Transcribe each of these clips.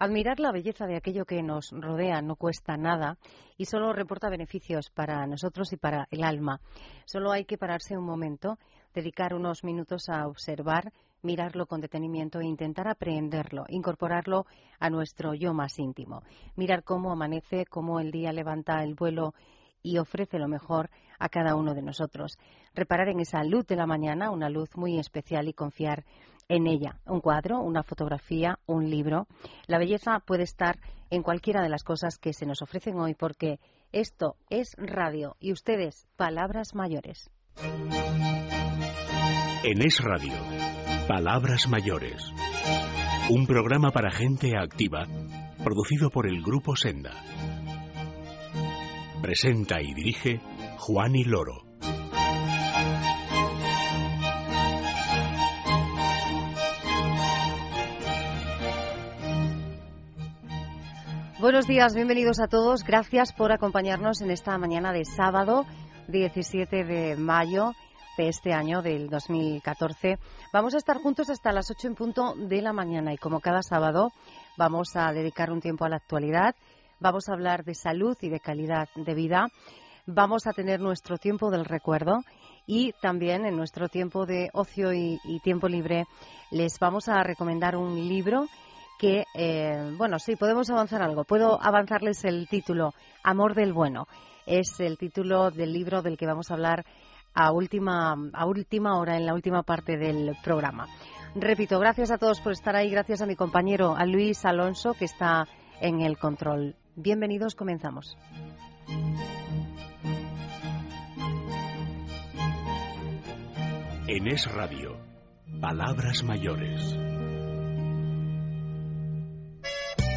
Admirar la belleza de aquello que nos rodea no cuesta nada y solo reporta beneficios para nosotros y para el alma. Solo hay que pararse un momento, dedicar unos minutos a observar, mirarlo con detenimiento e intentar aprenderlo, incorporarlo a nuestro yo más íntimo. Mirar cómo amanece, cómo el día levanta el vuelo y ofrece lo mejor a cada uno de nosotros. Reparar en esa luz de la mañana, una luz muy especial y confiar en ella. Un cuadro, una fotografía, un libro. La belleza puede estar en cualquiera de las cosas que se nos ofrecen hoy porque esto es radio y ustedes palabras mayores. En Es Radio, Palabras Mayores. Un programa para gente activa, producido por el Grupo Senda. Presenta y dirige Juan y Loro. Buenos días, bienvenidos a todos. Gracias por acompañarnos en esta mañana de sábado 17 de mayo de este año, del 2014. Vamos a estar juntos hasta las 8 en punto de la mañana y como cada sábado vamos a dedicar un tiempo a la actualidad, vamos a hablar de salud y de calidad de vida, vamos a tener nuestro tiempo del recuerdo y también en nuestro tiempo de ocio y, y tiempo libre les vamos a recomendar un libro que, eh, bueno, sí, podemos avanzar algo. Puedo avanzarles el título, Amor del Bueno. Es el título del libro del que vamos a hablar a última, a última hora, en la última parte del programa. Repito, gracias a todos por estar ahí, gracias a mi compañero, a Luis Alonso, que está en el control. Bienvenidos, comenzamos. En Es Radio, Palabras Mayores.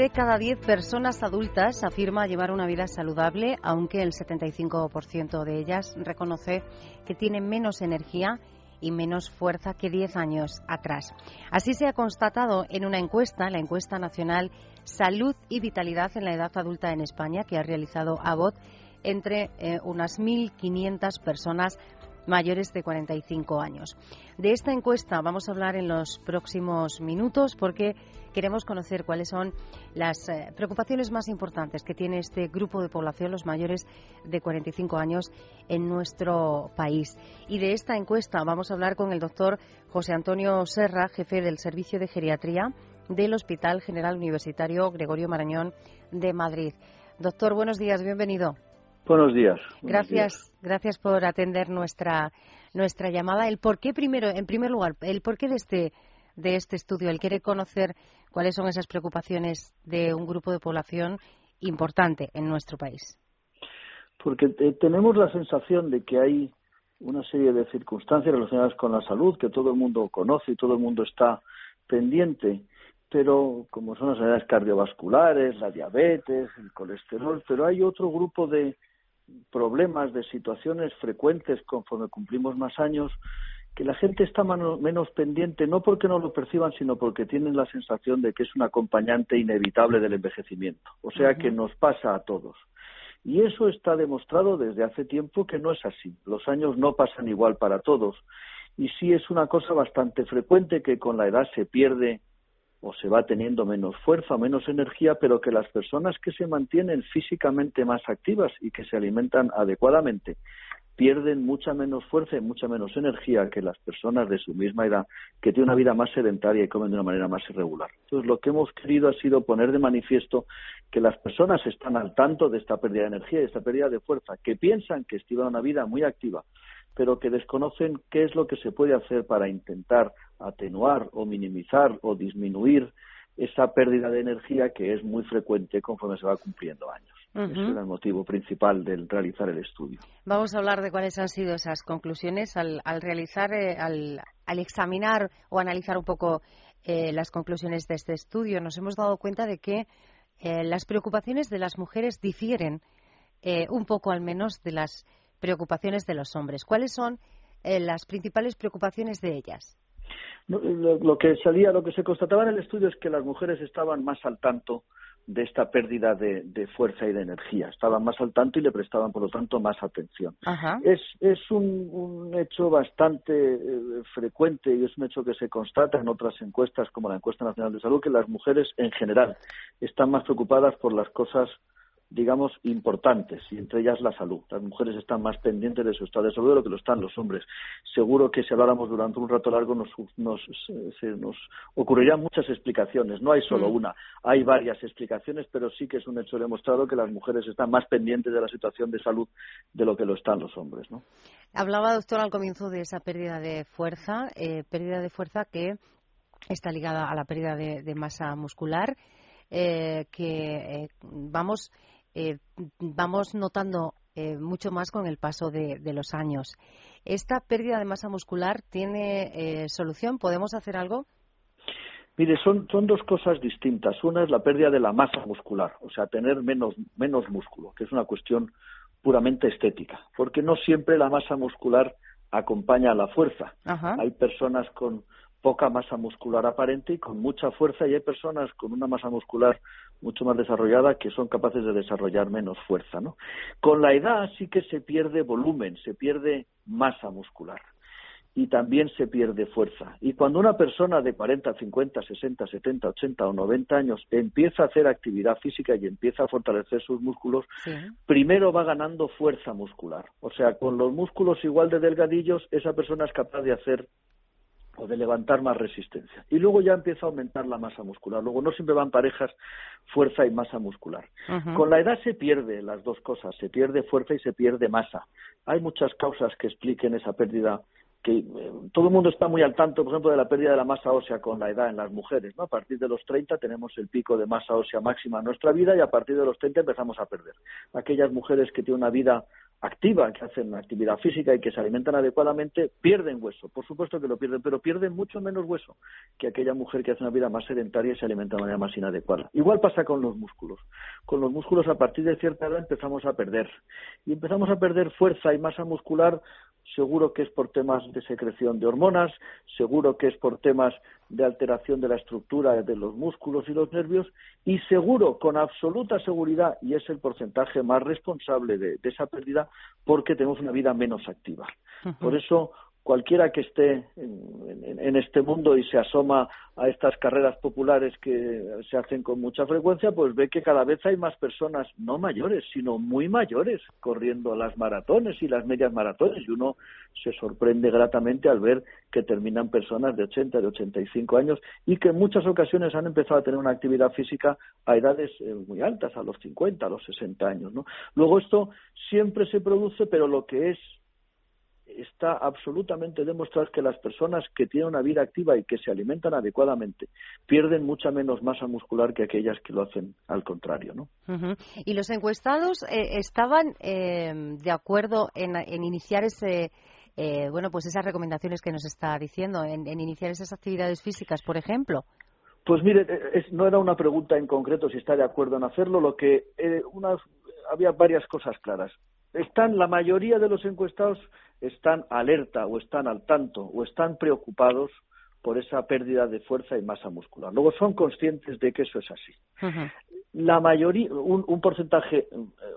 De cada 10 personas adultas afirma llevar una vida saludable, aunque el 75% de ellas reconoce que tienen menos energía y menos fuerza que 10 años atrás. Así se ha constatado en una encuesta, la encuesta nacional Salud y Vitalidad en la Edad Adulta en España, que ha realizado ABOT entre eh, unas 1.500 personas mayores de 45 años. De esta encuesta vamos a hablar en los próximos minutos porque queremos conocer cuáles son las eh, preocupaciones más importantes que tiene este grupo de población, los mayores de 45 años, en nuestro país. Y de esta encuesta vamos a hablar con el doctor José Antonio Serra, jefe del Servicio de Geriatría del Hospital General Universitario Gregorio Marañón de Madrid. Doctor, buenos días, bienvenido. Buenos días. gracias, gracias por atender nuestra nuestra llamada. El por qué primero, en primer lugar, el porqué de este de este estudio. Él quiere conocer cuáles son esas preocupaciones de un grupo de población importante en nuestro país. Porque tenemos la sensación de que hay una serie de circunstancias relacionadas con la salud que todo el mundo conoce y todo el mundo está pendiente, pero como son las enfermedades cardiovasculares, la diabetes, el colesterol, pero hay otro grupo de problemas, de situaciones frecuentes conforme cumplimos más años que la gente está menos pendiente, no porque no lo perciban, sino porque tienen la sensación de que es un acompañante inevitable del envejecimiento. O sea que nos pasa a todos. Y eso está demostrado desde hace tiempo que no es así. Los años no pasan igual para todos. Y sí es una cosa bastante frecuente que con la edad se pierde o se va teniendo menos fuerza, menos energía, pero que las personas que se mantienen físicamente más activas y que se alimentan adecuadamente pierden mucha menos fuerza y mucha menos energía que las personas de su misma edad que tienen una vida más sedentaria y comen de una manera más irregular. Entonces, lo que hemos querido ha sido poner de manifiesto que las personas están al tanto de esta pérdida de energía y de esta pérdida de fuerza, que piensan que llevan una vida muy activa, pero que desconocen qué es lo que se puede hacer para intentar atenuar o minimizar o disminuir esa pérdida de energía que es muy frecuente conforme se va cumpliendo años. Ese era el motivo principal del realizar el estudio. Vamos a hablar de cuáles han sido esas conclusiones al, realizar, eh, al, examinar o analizar un poco eh, las conclusiones de este estudio, nos hemos dado cuenta de que eh, las preocupaciones de las mujeres difieren eh, un poco al menos de las preocupaciones de los hombres. ¿Cuáles son las principales preocupaciones de ellas? lo, que salía, lo que se constataba en el estudio es que las mujeres estaban más al tanto de esta pérdida de, fuerza y de energía. Estaban más al tanto y le prestaban, por lo tanto, más atención. Es, es un, hecho bastante eh, frecuente y es un hecho que se constata en otras encuestas, como la Encuesta Nacional de Salud, que las mujeres en general están más preocupadas por las cosas digamos, importantes, y entre ellas la salud. Las mujeres están más pendientes de su estado de salud de lo que lo están los hombres. Seguro que si habláramos durante un rato largo nos, nos, se, nos ocurrirían muchas explicaciones. No hay solo mm. una, hay varias explicaciones, pero sí que es un hecho demostrado que las mujeres están más pendientes de la situación de salud de lo que lo están los hombres. ¿no? Hablaba, doctor, al comienzo de esa pérdida de fuerza, eh, pérdida de fuerza que está ligada a la pérdida de, masa muscular. Eh, que eh, vamos eh, vamos notando eh, mucho más con el paso de, los años. ¿Esta pérdida de masa muscular tiene eh, solución? ¿Podemos hacer algo? Mire, son, son dos cosas distintas. Una es la pérdida de la masa muscular, o sea, tener menos, menos músculo, que es una cuestión puramente estética, porque no siempre la masa muscular acompaña a la fuerza. Hay personas con poca masa muscular aparente y con mucha fuerza y hay personas con una masa muscular mucho más desarrollada que son capaces de desarrollar menos fuerza. ¿no? Con la edad sí que se pierde volumen, se pierde masa muscular y también se pierde fuerza. Y cuando una persona de 40, 50, 60, 70, 80 o 90 años empieza a hacer actividad física y empieza a fortalecer sus músculos, primero va ganando fuerza muscular. O sea, con los músculos igual de delgadillos, esa persona es capaz de hacer o de levantar más resistencia. Y luego ya empieza a aumentar la masa muscular. Luego no siempre van parejas fuerza y masa muscular. Con la edad se pierde las dos cosas, se pierde fuerza y se pierde masa. Hay muchas causas que expliquen esa pérdida que eh, todo el mundo está muy al tanto, por ejemplo, de la pérdida de la masa ósea con la edad en las mujeres. ¿no? A partir de los 30 tenemos el pico de masa ósea máxima en nuestra vida y a partir de los 30 empezamos a perder. Aquellas mujeres que tienen una vida activa, que hacen actividad física y que se alimentan adecuadamente, pierden hueso. Por supuesto que lo pierden, pero pierden mucho menos hueso que aquella mujer que hace una vida más sedentaria y se alimenta de manera más inadecuada. Igual pasa con los músculos. Con los músculos a partir de cierta edad empezamos a perder. Y empezamos a perder fuerza y masa muscular seguro que es por temas de secreción de hormonas, seguro que es por temas de alteración de la estructura de los músculos y los nervios y seguro, con absoluta seguridad, y es el porcentaje más responsable de, esa pérdida, porque tenemos una vida menos activa. Por eso, cualquiera que esté en, este mundo y se asoma a estas carreras populares que se hacen con mucha frecuencia, pues ve que cada vez hay más personas, no mayores, sino muy mayores, corriendo las maratones y las medias maratones. Y uno se sorprende gratamente al ver que terminan personas de 80, de 85 años y que en muchas ocasiones han empezado a tener una actividad física a edades eh, muy altas, a los 50, a los 60 años. ¿no? Luego esto siempre se produce, pero lo que es está absolutamente demostrado que las personas que tienen una vida activa y que se alimentan adecuadamente pierden mucha menos masa muscular que aquellas que lo hacen al contrario, ¿no? Y los encuestados eh, estaban eh, de acuerdo en, iniciar ese eh, bueno, pues esas recomendaciones que nos está diciendo, en, iniciar esas actividades físicas, por ejemplo. Pues mire, no era una pregunta en concreto si está de acuerdo en hacerlo, lo que había varias cosas claras. Están la mayoría de los encuestados están alerta o están al tanto o están preocupados por esa pérdida de fuerza y masa muscular. Luego son conscientes de que eso es así. La mayoría, un, porcentaje eh,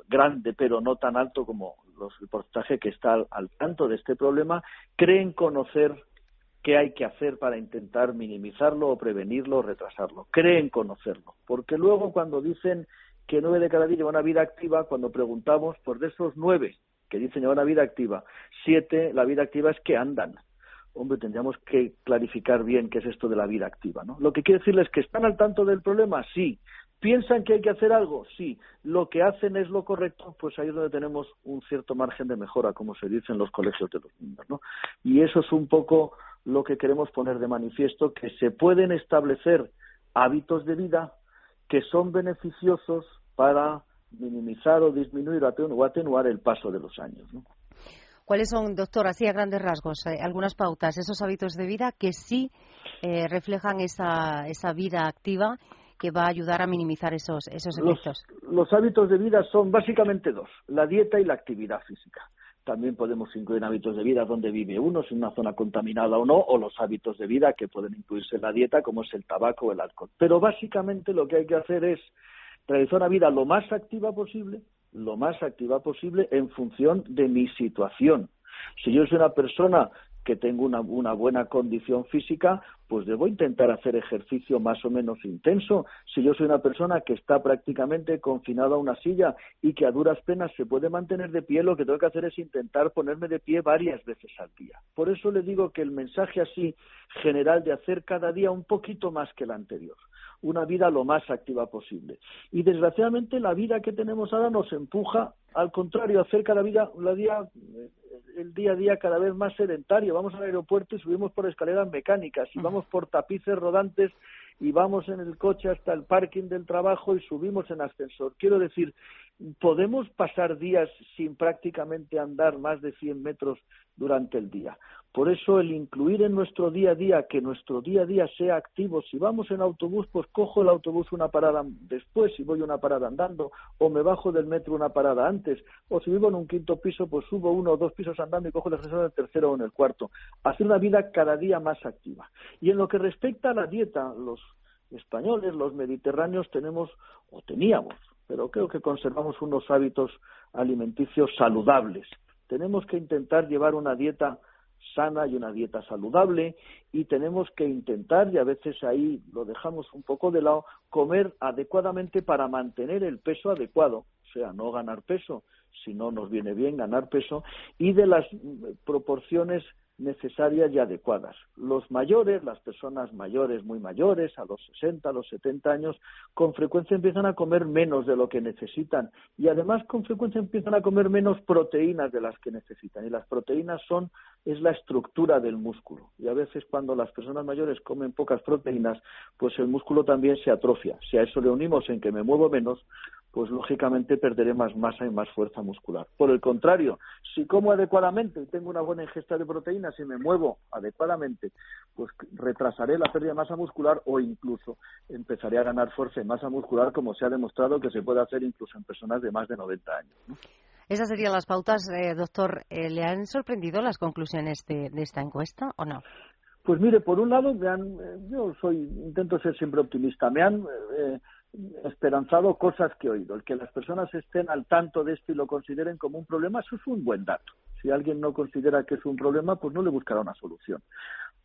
grande, pero no tan alto como el porcentaje que está al, tanto de este problema, creen conocer qué hay que hacer para intentar minimizarlo o prevenirlo o retrasarlo. Creen conocerlo. Porque luego cuando dicen que nueve de cada diez llevan una vida activa, cuando preguntamos, por de esos nueve que dicen una vida activa. Siete, la vida activa es que andan. Hombre, tendríamos que clarificar bien qué es esto de la vida activa, ¿no? Lo que quiero decirles es que están al tanto del problema, sí. ¿Piensan que hay que hacer algo? Sí. ¿Lo que hacen es lo correcto? Pues ahí es donde tenemos un cierto margen de mejora, como se dice en los colegios de los niños, ¿no? Y eso es un poco lo que queremos poner de manifiesto, que se pueden establecer hábitos de vida que son beneficiosos para minimizar o disminuir o atenuar el paso de los años. ¿Cuáles son, doctor, así a grandes rasgos, eh, algunas pautas, esos hábitos de vida que sí eh, reflejan esa, esa vida activa que va a ayudar a minimizar esos, esos efectos? los hábitos de vida son básicamente dos, la dieta y la actividad física. También podemos incluir hábitos de vida donde vive uno, si en una zona contaminada o no, o los hábitos de vida que pueden incluirse en la dieta, como es el tabaco o el alcohol. Pero básicamente lo que hay que hacer es realizar una vida lo más activa posible, lo más activa posible en función de mi situación. Si yo soy una persona que tengo una, buena condición física, pues debo intentar hacer ejercicio más o menos intenso. Si yo soy una persona que está prácticamente confinada a una silla y que a duras penas se puede mantener de pie, lo que tengo que hacer es intentar ponerme de pie varias veces al día. Por eso le digo que el mensaje así general de hacer cada día un poquito más que el anterior una vida lo más activa posible. Y desgraciadamente la vida que tenemos ahora nos empuja, al contrario, a hacer cada vida, la día, el día a día cada vez más sedentario. Vamos al aeropuerto y subimos por escaleras mecánicas, y vamos por tapices rodantes y vamos en el coche hasta el parking del trabajo y subimos en ascensor. Quiero decir, podemos pasar días sin prácticamente andar más de 100 metros durante el día. Por eso el incluir en nuestro día a día, que nuestro día a día sea activo, si vamos en autobús, pues cojo el autobús una parada después, si voy una parada andando, o me bajo del metro una parada antes, o si vivo en un quinto piso, pues subo uno o dos pisos andando y cojo el ascensor en el tercero o en el cuarto. Hacer una vida cada día más activa. Y en lo que respecta a la dieta, los españoles, los mediterráneos, tenemos o teníamos, pero creo que conservamos unos hábitos alimenticios saludables. Tenemos que intentar llevar una dieta sana y una dieta saludable y tenemos que intentar, y a veces ahí lo dejamos un poco de lado, comer adecuadamente para mantener el peso adecuado, o sea, no ganar peso, si no nos viene bien ganar peso, y de las proporciones necesarias y adecuadas. Los mayores, las personas mayores, muy mayores, a los 60, a los 70 años, con frecuencia empiezan a comer menos de lo que necesitan y además con frecuencia empiezan a comer menos proteínas de las que necesitan. Y las proteínas son es la estructura del músculo. Y a veces cuando las personas mayores comen pocas proteínas, pues el músculo también se atrofia. Si a eso le unimos en que me muevo menos, pues lógicamente perderé más masa y más fuerza muscular. Por el contrario, si como adecuadamente y tengo una buena ingesta de proteínas y me muevo adecuadamente, pues retrasaré la pérdida de masa muscular o incluso empezaré a ganar fuerza y masa muscular como se ha demostrado que se puede hacer incluso en personas de más de 90 años. Esas serían las pautas, eh, doctor. Eh, ¿Le han sorprendido las conclusiones de, esta encuesta o no? Pues mire, por un lado, me han, eh, yo soy intento ser siempre optimista. Me han esperanzado cosas que he oído. El que las personas estén al tanto de esto y lo consideren como un problema, eso es un buen dato. Si alguien no considera que es un problema, pues no le buscará una solución.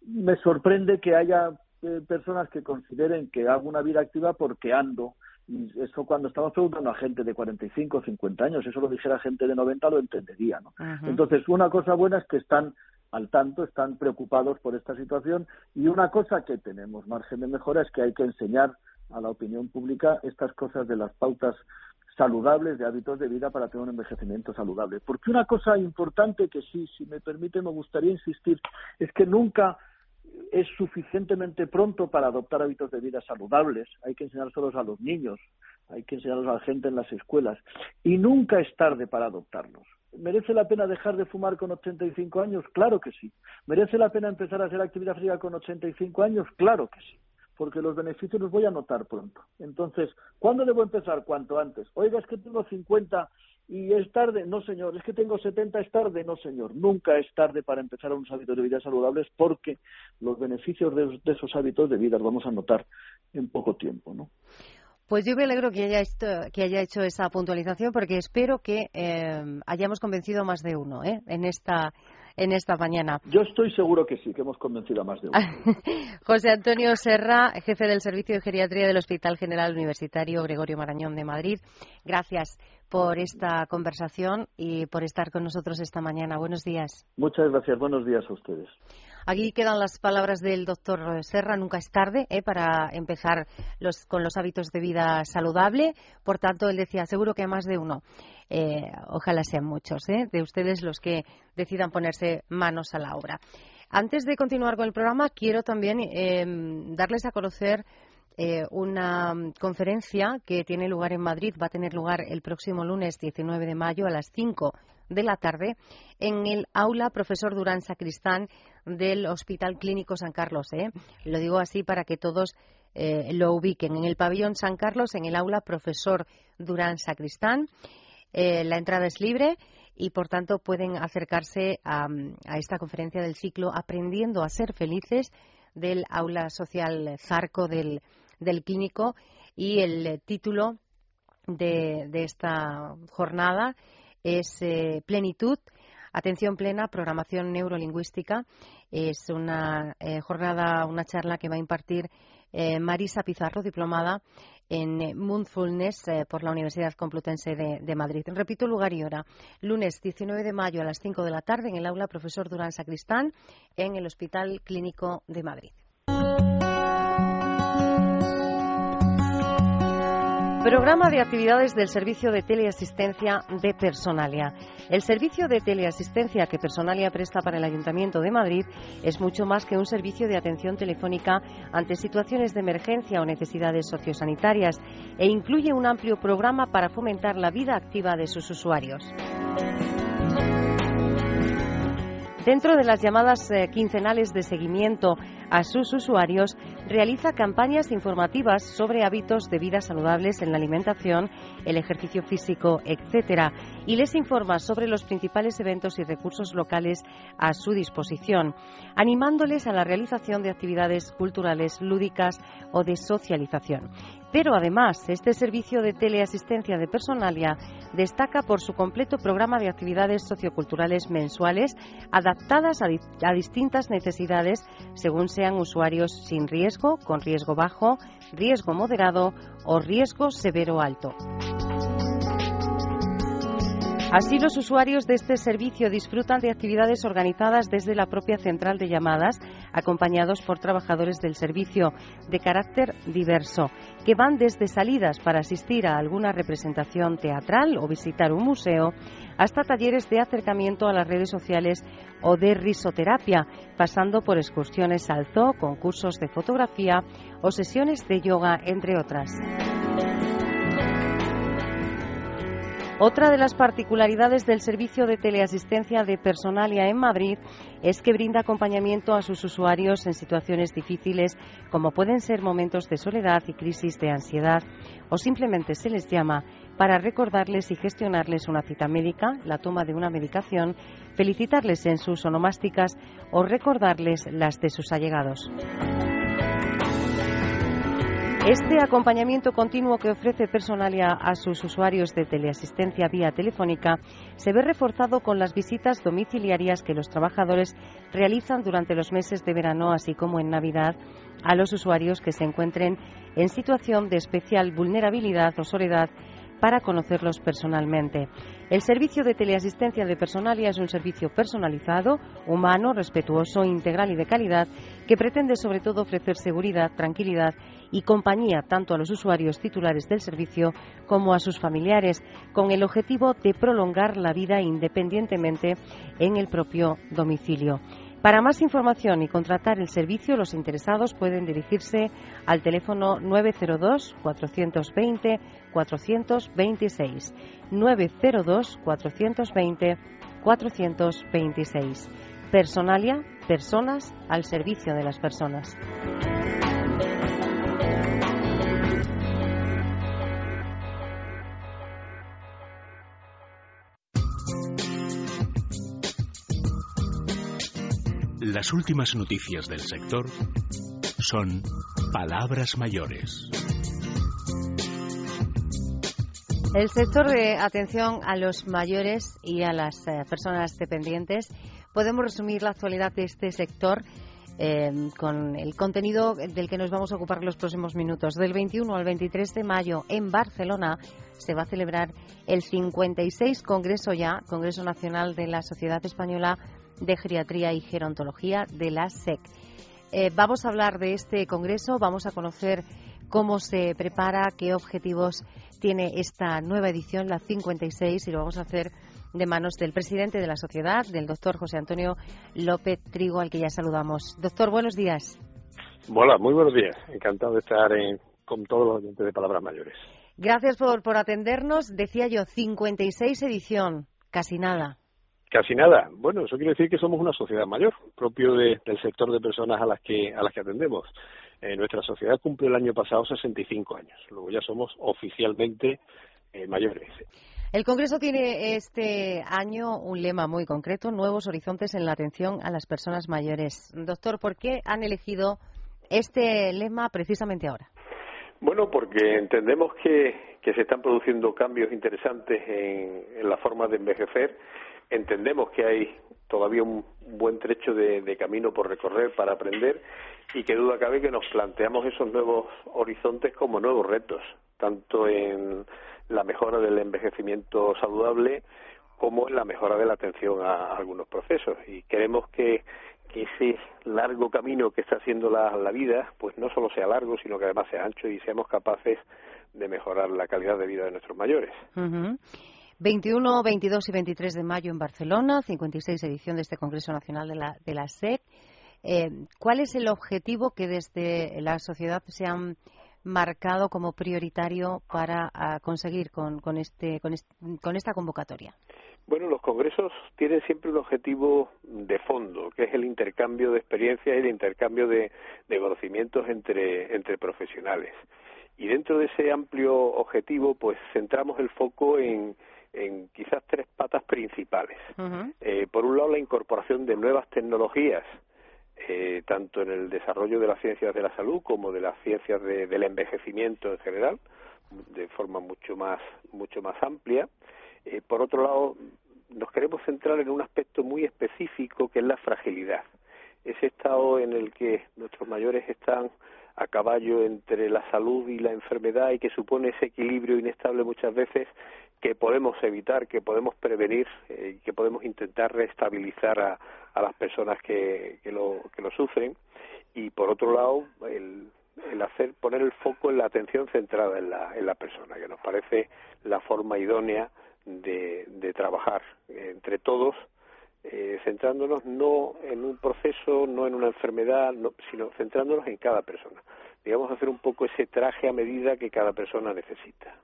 Me sorprende que haya eh, personas que consideren que hago una vida activa porque ando. Y eso cuando estamos preguntando a gente de 45 o 50 años, eso lo dijera gente de 90 lo entendería, ¿no? Entonces, una cosa buena es que están al tanto, están preocupados por esta situación y una cosa que tenemos margen de mejora es que hay que enseñar a la opinión pública estas cosas de las pautas saludables de hábitos de vida para tener un envejecimiento saludable. Porque una cosa importante que sí, si me permite, me gustaría insistir, es que nunca es suficientemente pronto para adoptar hábitos de vida saludables. Hay que enseñárselos a los niños, hay que enseñarlos a la gente en las escuelas. Y nunca es tarde para adoptarlos. ¿Merece la pena dejar de fumar con 85 años? Claro que sí. ¿Merece la pena empezar a hacer actividad física con 85 años? Claro que sí porque los beneficios los voy a notar pronto. Entonces, ¿cuándo debo empezar? Cuanto antes. Oiga, es que tengo 50 y es tarde. No, señor. Es que tengo 70, es tarde. No, señor. Nunca es tarde para empezar unos hábitos de vida saludables porque los beneficios de, esos hábitos de vida los vamos a notar en poco tiempo, ¿no? Pues yo me alegro que haya, que haya hecho esa puntualización porque espero que eh, hayamos convencido más de uno ¿eh? en esta en esta mañana. Yo estoy seguro que sí, que hemos convencido a más de uno. José Antonio Serra, jefe del Servicio de Geriatría del Hospital General Universitario Gregorio Marañón de Madrid. Gracias por esta conversación y por estar con nosotros esta mañana. Buenos días. Muchas gracias. Buenos días a ustedes. Aquí quedan las palabras del doctor Serra. Nunca es tarde ¿eh? para empezar con los hábitos de vida saludable. Por tanto, él decía, seguro que hay más de uno. Eh, ojalá sean muchos ¿eh? de ustedes los que decidan ponerse manos a la obra. Antes de continuar con el programa, quiero también em, darles a conocer eh, una conferencia que tiene lugar en Madrid. Va a tener lugar el próximo lunes 19 de mayo a las 5 de la tarde en el aula profesor Durán Sacristán del Hospital Clínico San Carlos. ¿eh? Lo digo así para que todos eh, lo ubiquen. En el pabellón San Carlos, en el aula profesor Durán Sacristán. Eh, la entrada es libre y, por tanto, pueden acercarse a, esta conferencia del ciclo Aprendiendo a ser felices del aula social Zarco del, clínico y el título de, esta jornada es Plenitud Atención plena, programación neurolingüística. Es una eh, jornada, una charla que va a impartir eh, Marisa Pizarro, diplomada en Moonfulness eh, por la Universidad Complutense de, de, Madrid. Repito lugar y hora. Lunes 19 de mayo a las 5 de la tarde en el aula Profesor Durán Sacristán en el Hospital Clínico de Madrid. Programa de actividades del Servicio de Teleasistencia de Personalia. El servicio de teleasistencia que Personalia presta para el Ayuntamiento de Madrid es mucho más que un servicio de atención telefónica ante situaciones de emergencia o necesidades sociosanitarias e incluye un amplio programa para fomentar la vida activa de sus usuarios. Dentro de las llamadas eh, quincenales de seguimiento a sus usuarios, realiza campañas informativas sobre hábitos de vida saludables en la alimentación, el ejercicio físico, etc. y les informa sobre los principales eventos y recursos locales a su disposición, animándoles a la realización de actividades culturales, lúdicas o de socialización. Pero además, este servicio de teleasistencia de Personalia destaca por su completo programa de actividades socioculturales mensuales adaptadas a, distintas necesidades según sean usuarios sin riesgo, con riesgo bajo, riesgo moderado o riesgo severo alto. Así, los usuarios de este servicio disfrutan de actividades organizadas desde la propia central de llamadas, acompañados por trabajadores del servicio de carácter diverso, que van desde salidas para asistir a alguna representación teatral o visitar un museo, hasta talleres de acercamiento a las redes sociales o de risoterapia, pasando por excursiones al zoo, concursos de fotografía o sesiones de yoga, entre otras. Otra de las particularidades del servicio de teleasistencia de Personalia en Madrid es que brinda acompañamiento a sus usuarios en situaciones difíciles como pueden ser momentos de soledad y crisis de ansiedad o simplemente se les llama para recordarles y gestionarles una cita médica, la toma de una medicación, felicitarles en sus onomásticas o recordarles las de sus allegados. Este acompañamiento continuo que ofrece Personalia a sus usuarios de teleasistencia vía telefónica se ve reforzado con las visitas domiciliarias que los trabajadores realizan durante los meses de verano, así como en Navidad, a los usuarios que se encuentren en situación de especial vulnerabilidad o soledad para conocerlos personalmente. El servicio de teleasistencia de Personalia es un servicio personalizado, humano, respetuoso, integral y de calidad que pretende sobre todo ofrecer seguridad, tranquilidad y compañía tanto a los usuarios titulares del servicio como a sus familiares, con el objetivo de prolongar la vida independientemente en el propio domicilio. Para más información y contratar el servicio, los interesados pueden dirigirse al teléfono 902-420-426. 902-420-426. Personalia, personas al servicio de las personas. Las últimas noticias del sector son palabras mayores. El sector de atención a los mayores y a las eh, personas dependientes, podemos resumir la actualidad de este sector eh, con el contenido del que nos vamos a ocupar los próximos minutos. Del 21 al 23 de mayo en Barcelona se va a celebrar el 56 Congreso ya, Congreso Nacional de la Sociedad Española de Geriatría y Gerontología de la SEC. Eh, vamos a hablar de este congreso, vamos a conocer cómo se prepara, qué objetivos tiene esta nueva edición, la 56, y lo vamos a hacer de manos del presidente de la sociedad, del doctor José Antonio López Trigo, al que ya saludamos. Doctor, buenos días. Hola, muy buenos días. Encantado de estar con todos los oyentes de Palabras Mayores. Gracias por, por atendernos. Decía yo, 56 edición. casi nada. Casi nada. Bueno, eso quiere decir que somos una sociedad mayor, propio del sector de personas a las que a las que atendemos. Eh, nuestra sociedad cumple el año pasado 65 años. Luego ya somos oficialmente eh, mayores. El Congreso tiene este año un lema muy concreto, nuevos horizontes en la atención a las personas mayores. Doctor, ¿por qué han elegido este lema precisamente ahora? Bueno, porque entendemos que, que se están produciendo cambios interesantes en, en la forma de envejecer. Entendemos que hay todavía un buen trecho de, camino por recorrer para aprender y que duda cabe que nos planteamos esos nuevos horizontes como nuevos retos, tanto en la mejora del envejecimiento saludable como en la mejora de la atención a, algunos procesos. Y queremos que, ese largo camino que está haciendo la, vida, pues no solo sea largo, sino que además sea ancho y seamos capaces de mejorar la calidad de vida de nuestros mayores. 21, 22 y 23 de mayo en Barcelona, 56 edición de este Congreso Nacional de la, de la SEC. Eh, ¿Cuál es el objetivo que desde la sociedad se han marcado como prioritario para ah, conseguir con, con, este, con, esta convocatoria? Bueno, los congresos tienen siempre un objetivo de fondo, que es el intercambio de experiencias y el intercambio de, de conocimientos entre, entre profesionales. Y dentro de ese amplio objetivo, pues centramos el foco en, en quizás tres patas principales. eh, por un lado, la incorporación de nuevas tecnologías eh, tanto en el desarrollo de las ciencias de la salud como de las ciencias del envejecimiento en general, de forma mucho más, mucho más amplia. Eh, por otro lado, nos queremos centrar en un aspecto muy específico que es la fragilidad. Ese estado en el que nuestros mayores están a caballo entre la salud y la enfermedad y que supone ese equilibrio inestable muchas veces que podemos evitar, que podemos prevenir, eh, que podemos intentar restabilizar a, a las personas que, que, lo, que lo sufren y por otro lado el, el hacer poner el foco en la atención centrada en la, en la persona que nos parece la forma idónea de, de trabajar entre todos eh, centrándonos no en un proceso, no en una enfermedad, no, sino centrándonos en cada persona. Digamos, hacer un poco ese traje a medida que cada persona necesita.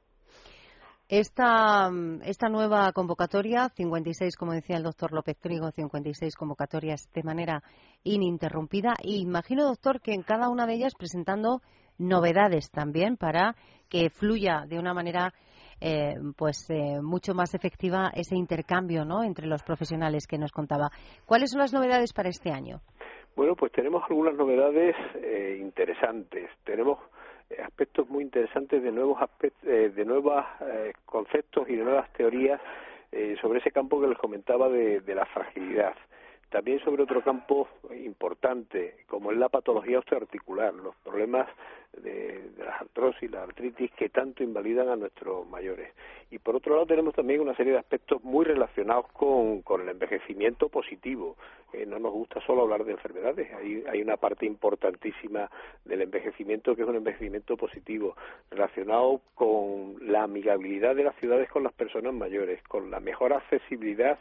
Esta, esta nueva convocatoria, 56, como decía el doctor López Trigo, 56 convocatorias de manera ininterrumpida. Y imagino, doctor, que en cada una de ellas presentando novedades también para que fluya de una manera eh, pues eh, mucho más efectiva ese intercambio ¿no? entre los profesionales que nos contaba. ¿Cuáles son las novedades para este año? Bueno, pues tenemos algunas novedades eh, interesantes. Tenemos aspectos muy interesantes de nuevos aspectos, eh, de nuevos eh, conceptos y de nuevas teorías eh, sobre ese campo que les comentaba de, de la fragilidad. También sobre otro campo importante, como es la patología osteoarticular, los problemas de, de las artrosis, la artritis, que tanto invalidan a nuestros mayores. Y por otro lado tenemos también una serie de aspectos muy relacionados con, con el envejecimiento positivo. Eh, no nos gusta solo hablar de enfermedades, hay, hay una parte importantísima del envejecimiento que es un envejecimiento positivo, relacionado con la amigabilidad de las ciudades con las personas mayores, con la mejor accesibilidad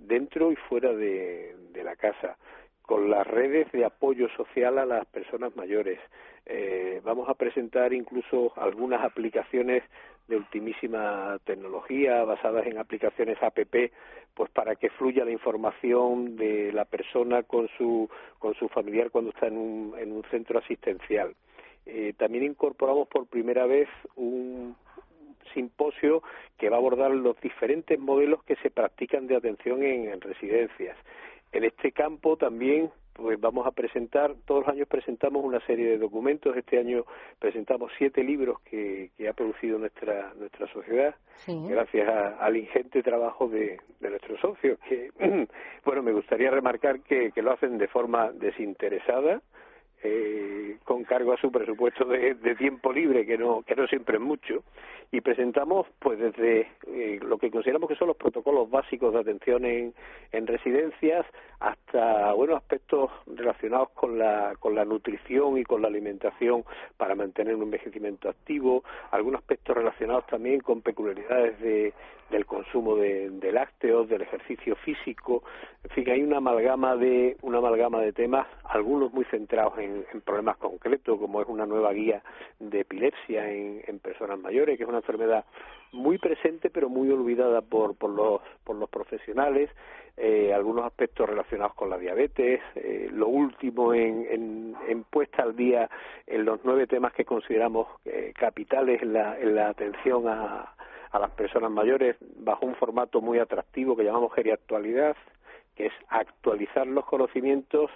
dentro y fuera de, la casa, con las redes de apoyo social a las personas mayores. Eh, vamos a presentar incluso algunas aplicaciones de ultimísima tecnología basadas en aplicaciones APP pues para que fluya la información de la persona con su con su familiar cuando está en un, en un centro asistencial. Eh, también incorporamos por primera vez un, simposio que va a abordar los diferentes modelos que se practican de atención en, residencias. En este campo también pues vamos a presentar, todos los años presentamos una serie de documentos, este año presentamos siete libros que, que ha producido nuestra, nuestra sociedad, gracias al ingente trabajo de, de nuestros socios, que, bueno, me gustaría remarcar que, que lo hacen de forma desinteresada, eh, con cargo a su presupuesto de, de, tiempo libre, que no, que no siempre es mucho, y presentamos pues desde eh, lo que consideramos que son los protocolos básicos de atención en, en residencias hasta bueno aspectos relacionados con la, con la nutrición y con la alimentación para mantener un envejecimiento activo, algunos aspectos relacionados también con peculiaridades de, del consumo de, lácteos, del ejercicio físico, en fin, hay una amalgama de una amalgama de temas, algunos muy centrados en en, problemas concretos, como es una nueva guía de epilepsia en, personas mayores, que es una enfermedad muy presente pero muy olvidada por, por, los, por los profesionales, eh, algunos aspectos relacionados con la diabetes, eh, lo último en, en, puesta al día en los nueve temas que consideramos eh, capitales en la, en la atención a, a las personas mayores bajo un formato muy atractivo que llamamos geriactualidad, que es actualizar los conocimientos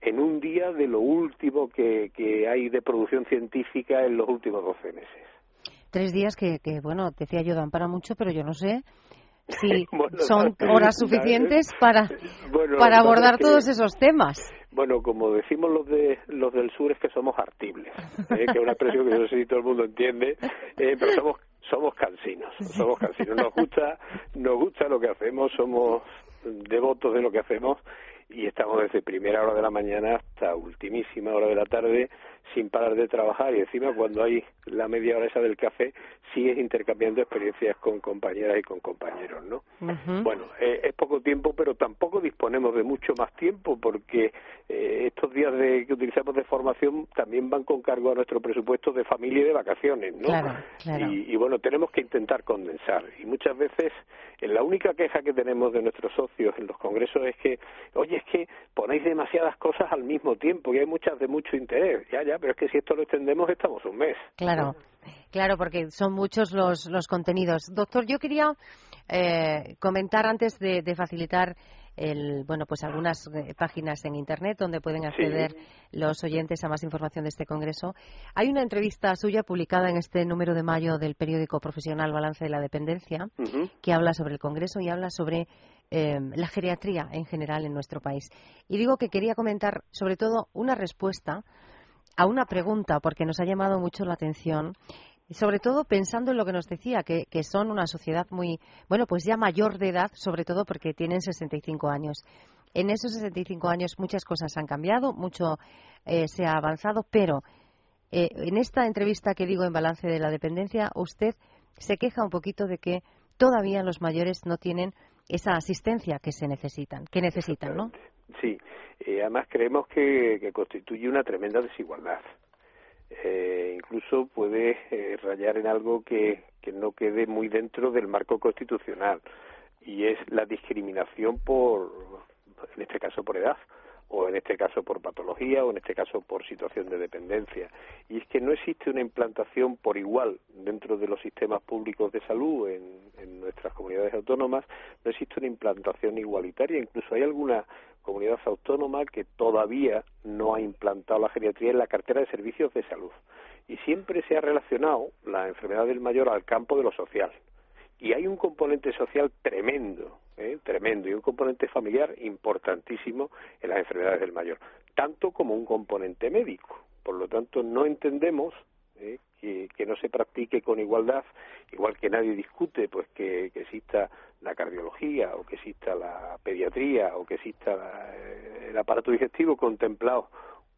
en un día de lo último que, que hay de producción científica en los últimos 12 meses. Tres días que, que bueno, decía yo, dan para mucho, pero yo no sé si son horas suficientes para, para abordar todos esos temas. Bueno, como decimos los de los del sur es que somos artibles, ¿eh? que es una expresión que no sé si todo el mundo entiende, eh, pero somos somos cansinos, somos cansinos. Nos gusta nos gusta lo que hacemos, somos devotos de lo que hacemos y estamos desde primera hora de la mañana hasta ultimísima hora de la tarde sin parar de trabajar y encima cuando hay la media hora esa del café sigues intercambiando experiencias con compañeras y con compañeros, ¿no? Bueno, eh, es poco tiempo, pero tampoco disponemos de mucho más tiempo porque eh, estos días de, que utilizamos de formación también van con cargo a nuestro presupuesto de familia y de vacaciones, ¿no? Y, y, bueno, tenemos que intentar condensar y muchas veces eh, la única queja que tenemos de nuestros socios en los congresos es que, oye, es que ponéis demasiadas cosas al mismo tiempo y hay muchas de mucho interés, ya, ya, pero es que si esto lo extendemos estamos un mes. Claro, claro, porque son muchos los, los contenidos. Doctor, yo quería eh, comentar antes de, facilitar el, bueno, pues algunas eh, páginas en Internet donde pueden acceder los oyentes a más información de este congreso. Hay una entrevista suya publicada en este número de mayo del periódico profesional Balance de la Dependencia que habla sobre el congreso y habla sobre eh, la geriatría en general en nuestro país. Y digo que quería comentar sobre todo una respuesta a una pregunta, porque nos ha llamado mucho la atención, y sobre todo pensando en lo que nos decía, que, son una sociedad muy, bueno, pues ya mayor de edad, sobre todo porque tienen 65 años. En esos 65 años muchas cosas han cambiado, mucho eh, se ha avanzado, pero eh, en esta entrevista que digo en balance de la dependencia, usted se queja un poquito de que todavía los mayores no tienen esa asistencia que se necesitan, que necesitan, ¿no? Sí, eh, además creemos que, constituye una tremenda desigualdad. Eh, incluso puede eh, rayar en algo que, que no quede muy dentro del marco constitucional y es la discriminación por, en este caso por edad o en este caso por patología o en este caso por situación de dependencia. Y es que no existe una implantación por igual dentro de los sistemas públicos de salud en, en nuestras comunidades autónomas, no existe una implantación igualitaria. Incluso hay alguna comunidad autónoma que todavía no ha implantado la geriatría en la cartera de servicios de salud. Y siempre se ha relacionado la enfermedad del mayor al campo de lo social. Y hay un componente social tremendo, ¿eh? tremendo, y un componente familiar importantísimo en las enfermedades del mayor, tanto como un componente médico. Por lo tanto, no entendemos ¿eh? que, no se practique con igualdad, igual que nadie discute pues que, que exista la cardiología o que exista la pediatría o que exista eh, el aparato digestivo contemplado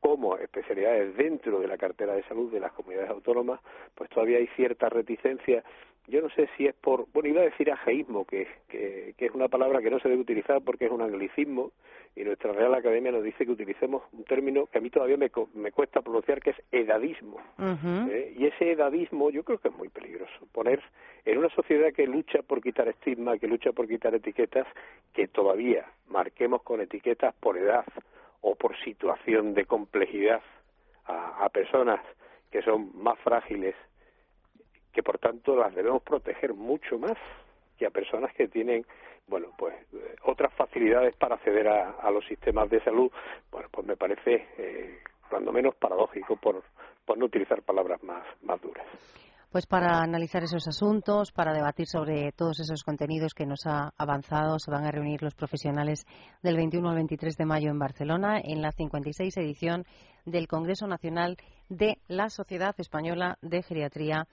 como especialidades dentro de la cartera de salud de las comunidades autónomas, pues todavía hay cierta reticencia yo no sé si es por, bueno, iba a decir ajeísmo, que, que, es una palabra que no se debe utilizar porque es un anglicismo, y nuestra Real Academia nos dice que utilicemos un término que a mí todavía me, me cuesta pronunciar, que es edadismo. ¿eh? Y ese edadismo yo creo que es muy peligroso. Poner en una sociedad que lucha por quitar estigma, que lucha por quitar etiquetas, que todavía marquemos con etiquetas por edad o por situación de complejidad a, a personas que son más frágiles que por tanto las debemos proteger mucho más que a personas que tienen bueno pues eh, otras facilidades para acceder a, los sistemas de salud. Bueno pues me parece eh, cuando menos paradójico por, no utilizar palabras más, más duras. Pues para analizar esos asuntos, para debatir sobre todos esos contenidos que nos ha avanzado, se van a reunir los profesionales del 21 al 23 de mayo en Barcelona en la 56 edición del Congreso Nacional de la Sociedad Española de Geriatría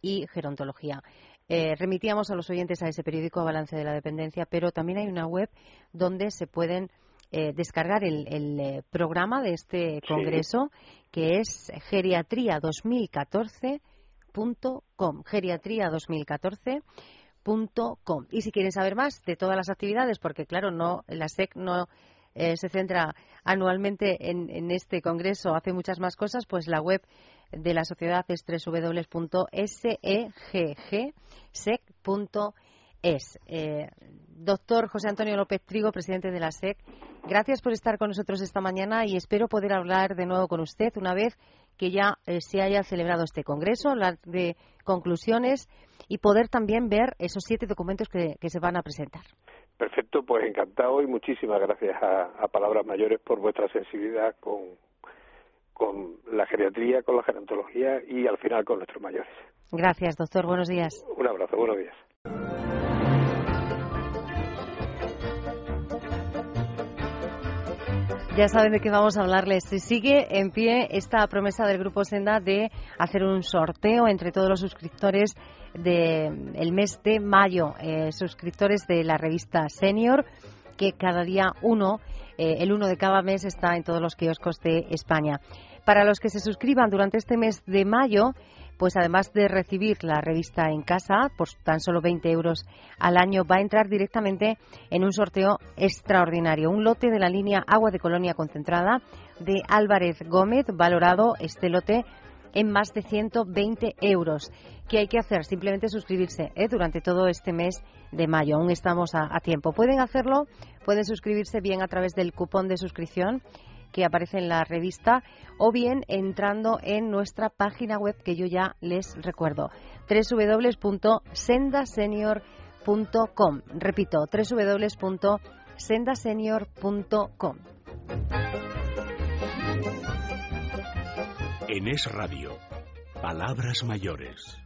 y gerontología. Eh, remitíamos a los oyentes a ese periódico, Balance de la Dependencia, pero también hay una web donde se pueden eh, descargar el, eh, programa de este congreso, que es geriatría2014.com. Geriatría2014.com. Y si quieren saber más de todas las actividades, porque claro, no la SEC no eh, se centra anualmente en, este congreso, hace muchas más cosas, pues la web de la sociedad es www.seggsec.es. Eh, doctor José Antonio López Trigo, presidente de la SEC, gracias por estar con nosotros esta mañana y espero poder hablar de nuevo con usted una vez que ya eh, se haya celebrado este congreso, hablar de conclusiones y poder también ver esos siete documentos que se van a presentar. Perfecto, pues encantado y muchísimas gracias a, Palabras Mayores por vuestra sensibilidad con, con la geriatría, con la gerontología y al final con nuestros mayores. Gracias, doctor. Buenos días. Un abrazo. Buenos días. Ya saben de qué vamos a hablarles. Si sigue en pie esta promesa del Grupo Senda de hacer un sorteo entre todos los suscriptores del mes de mayo, eh, suscriptores de la revista Senior, que cada día uno, eh, el uno de cada mes está en todos los kioscos de España. Para los que se suscriban durante este mes de mayo, pues además de recibir la revista en casa por tan solo 20 euros al año, va a entrar directamente en un sorteo extraordinario. Un lote de la línea Agua de Colonia Concentrada de Álvarez Gómez, valorado este lote en más de 120 euros. ¿Qué hay que hacer? Simplemente suscribirse ¿eh? durante todo este mes de mayo. Aún estamos a, tiempo. Pueden hacerlo, pueden suscribirse bien a través del cupón de suscripción que aparece en la revista o bien entrando en nuestra página web que yo ya les recuerdo www.sendasenior.com repito www.sendasenior.com en Es Radio, Palabras Mayores.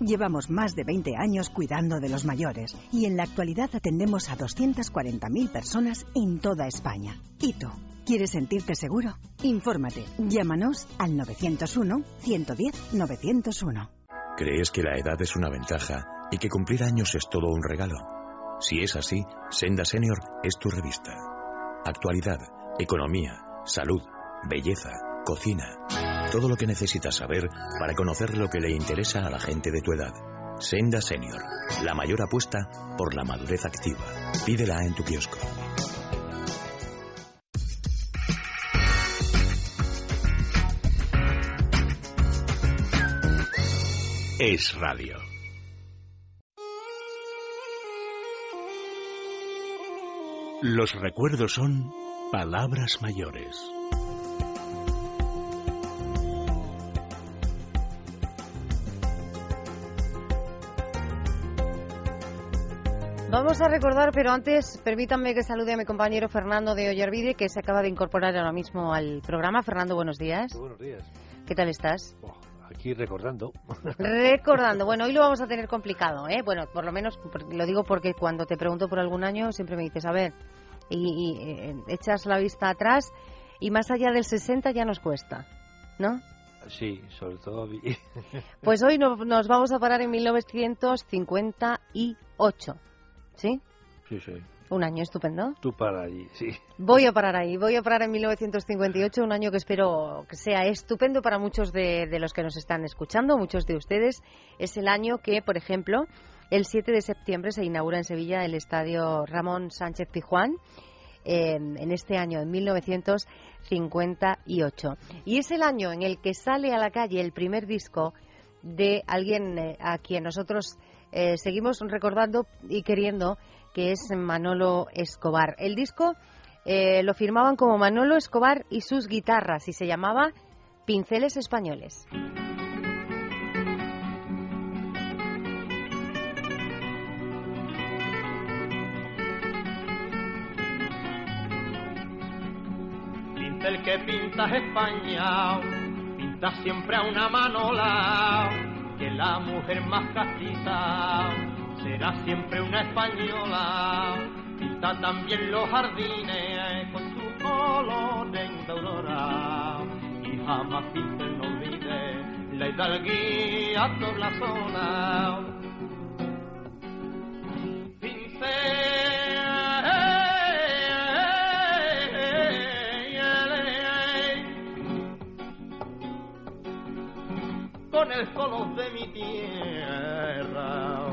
Llevamos más de 20 años cuidando de los mayores y en la actualidad atendemos a 240.000 personas en toda España. ¿Y tú? ¿Quieres sentirte seguro? Infórmate. Llámanos al 901-110-901. ¿Crees que la edad es una ventaja y que cumplir años es todo un regalo? Si es así, Senda Senior es tu revista. Actualidad, economía, salud, belleza, cocina. Todo lo que necesitas saber para conocer lo que le interesa a la gente de tu edad. Senda Senior, la mayor apuesta por la madurez activa. Pídela en tu kiosco. Es Radio. Los recuerdos son palabras mayores. Vamos a recordar, pero antes permítanme que salude a mi compañero Fernando de Ollarvide, que se acaba de incorporar ahora mismo al programa. Fernando, buenos días. buenos días. ¿Qué tal estás? Oh, aquí recordando. Recordando. Bueno, hoy lo vamos a tener complicado, ¿eh? Bueno, por lo menos lo digo porque cuando te pregunto por algún año siempre me dices, a ver, y, eh, echas la vista atrás y más allá del 60 ya nos cuesta, ¿no? Sí, sobre todo. pues hoy nos vamos a parar en 1958. ¿Sí? Sí, sí. Un año estupendo. Tú para allí, sí. Voy a parar ahí, voy a parar en 1958, un año que espero que sea estupendo para muchos de, los que nos están escuchando, muchos de ustedes. Es el año que, por ejemplo, el 7 de septiembre se inaugura en Sevilla el estadio Ramón Sánchez Pijuán. en este año, en 1958. Y es el año en el que sale a la calle el primer disco de alguien eh, a quien nosotros eh, seguimos recordando y queriendo que es Manolo Escobar. El disco eh, lo firmaban como Manolo Escobar y sus guitarras y se llamaba Pinceles Españoles. Pincel que pintas España, pintas siempre a una manola que la mujer más castiza será siempre una española. Pinta también los jardines con su colores de aurora y jamás Pincel no olvide la hidalguía por la zona. con color de mi tierra.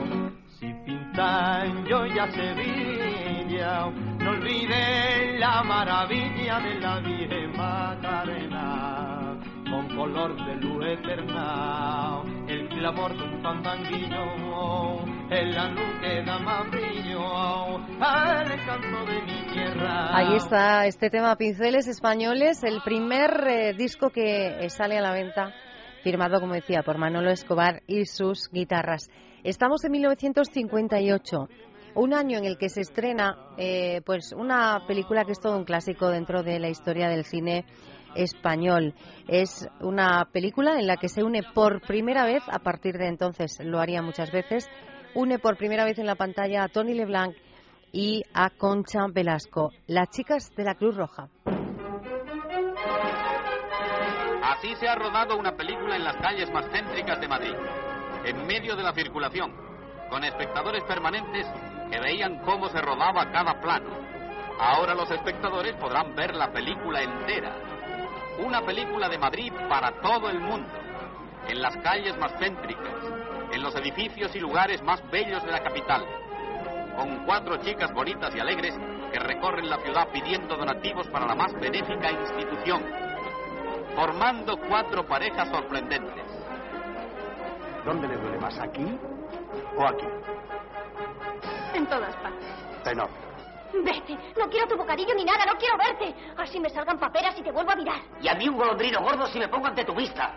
Si pintan yo ya Sevilla, no olviden la maravilla de la Virgen Macarena, con color de luz eterna, el clamor de un fandanguillo, en la luz que da más brillo, al canto de mi tierra. Ahí está este tema Pinceles Españoles, el primer eh, disco que sale a la venta firmado, como decía, por Manolo Escobar y sus guitarras. Estamos en 1958, un año en el que se estrena eh, pues una película que es todo un clásico dentro de la historia del cine español. Es una película en la que se une por primera vez, a partir de entonces lo haría muchas veces, une por primera vez en la pantalla a Tony LeBlanc y a Concha Velasco, las chicas de la Cruz Roja. Así se ha rodado una película en las calles más céntricas de Madrid, en medio de la circulación, con espectadores permanentes que veían cómo se rodaba cada plano. Ahora los espectadores podrán ver la película entera. Una película de Madrid para todo el mundo, en las calles más céntricas, en los edificios y lugares más bellos de la capital, con cuatro chicas bonitas y alegres que recorren la ciudad pidiendo donativos para la más benéfica institución formando cuatro parejas sorprendentes. ¿Dónde le duele más, aquí o aquí? En todas partes. Tenor. Vete, no quiero tu bocadillo ni nada, no quiero verte. Así me salgan paperas y te vuelvo a mirar. Y a mí un golondrino gordo si me pongo ante tu vista.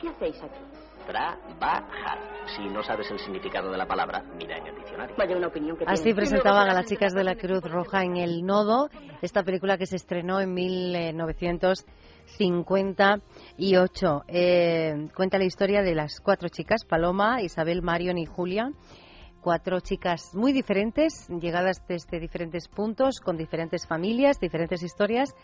¿Qué hacéis aquí? Trabajar. Si no sabes el significado de la palabra, mira en el diccionario. Vaya una opinión que Así presentaban a las chicas de la Cruz Roja en El Nodo, esta película que se estrenó en 1900. 58. Eh, cuenta la historia de las cuatro chicas, Paloma, Isabel, Marion y Julia. Cuatro chicas muy diferentes, llegadas desde diferentes puntos, con diferentes familias, diferentes historias,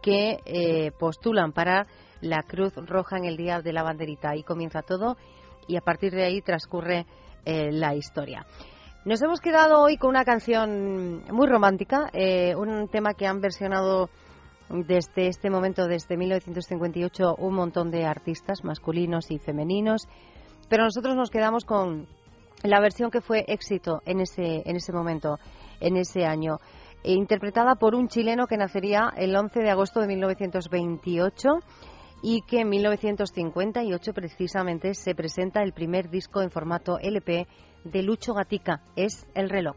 que eh, postulan para la Cruz Roja en el Día de la Banderita. Ahí comienza todo y a partir de ahí transcurre eh, la historia. Nos hemos quedado hoy con una canción muy romántica, un tema que han versionado desde este momento, desde 1958, un montón de artistas masculinos y femeninos, pero nosotros nos quedamos con la versión que fue éxito en ese, en ese momento, en ese año, e interpretada por un chileno que nacería el 11 de agosto de 1928 y que en 1958 precisamente se presenta el primer disco en formato LP de Lucho Gatica, es El reloj.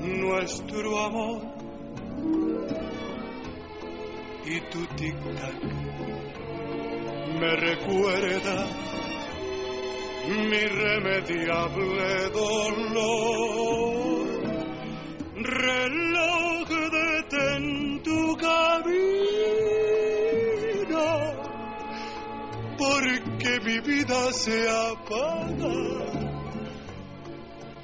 nuestro amor y tu tic-tac me recuerda mi irremediable dolor. Reloj detén tu camino, porque mi vida se apaga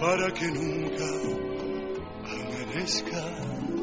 para que nunca amanezca.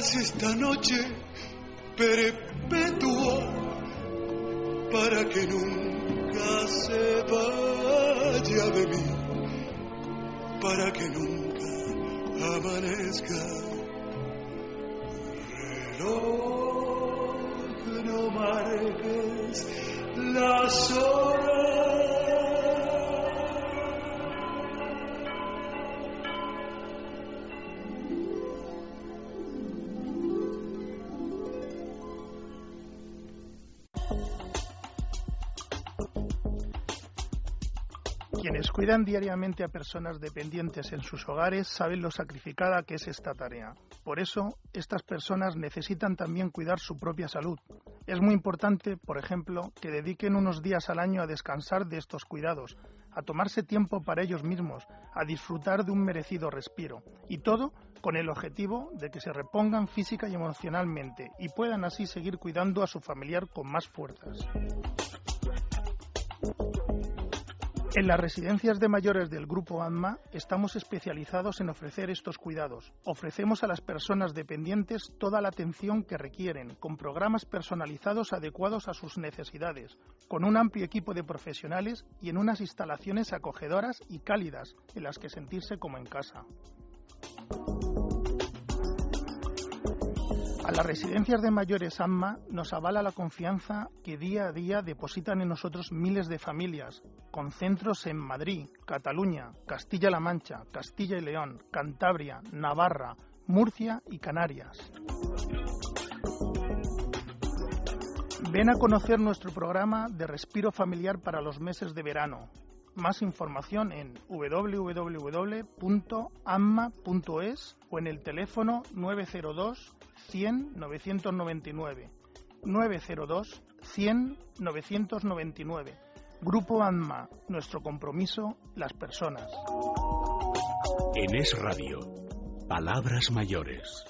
Haz esta noche perpetua para que nunca se vaya de mí, para que nunca amanezca. Reloj, no marques las horas. Cuidan diariamente a personas dependientes en sus hogares saben lo sacrificada que es esta tarea. Por eso, estas personas necesitan también cuidar su propia salud. Es muy importante, por ejemplo, que dediquen unos días al año a descansar de estos cuidados, a tomarse tiempo para ellos mismos, a disfrutar de un merecido respiro. Y todo con el objetivo de que se repongan física y emocionalmente y puedan así seguir cuidando a su familiar con más fuerzas. En las residencias de mayores del Grupo ANMA estamos especializados en ofrecer estos cuidados. Ofrecemos a las personas dependientes toda la atención que requieren, con programas personalizados adecuados a sus necesidades, con un amplio equipo de profesionales y en unas instalaciones acogedoras y cálidas en las que sentirse como en casa. A las residencias de mayores AMMA nos avala la confianza que día a día depositan en nosotros miles de familias, con centros en Madrid, Cataluña, Castilla-La Mancha, Castilla y León, Cantabria, Navarra, Murcia y Canarias. Ven a conocer nuestro programa de respiro familiar para los meses de verano. Más información en www.amma.es o en el teléfono 902 100 999. 902 100 999. Grupo ANMA, nuestro compromiso, las personas. En Es Radio, Palabras Mayores.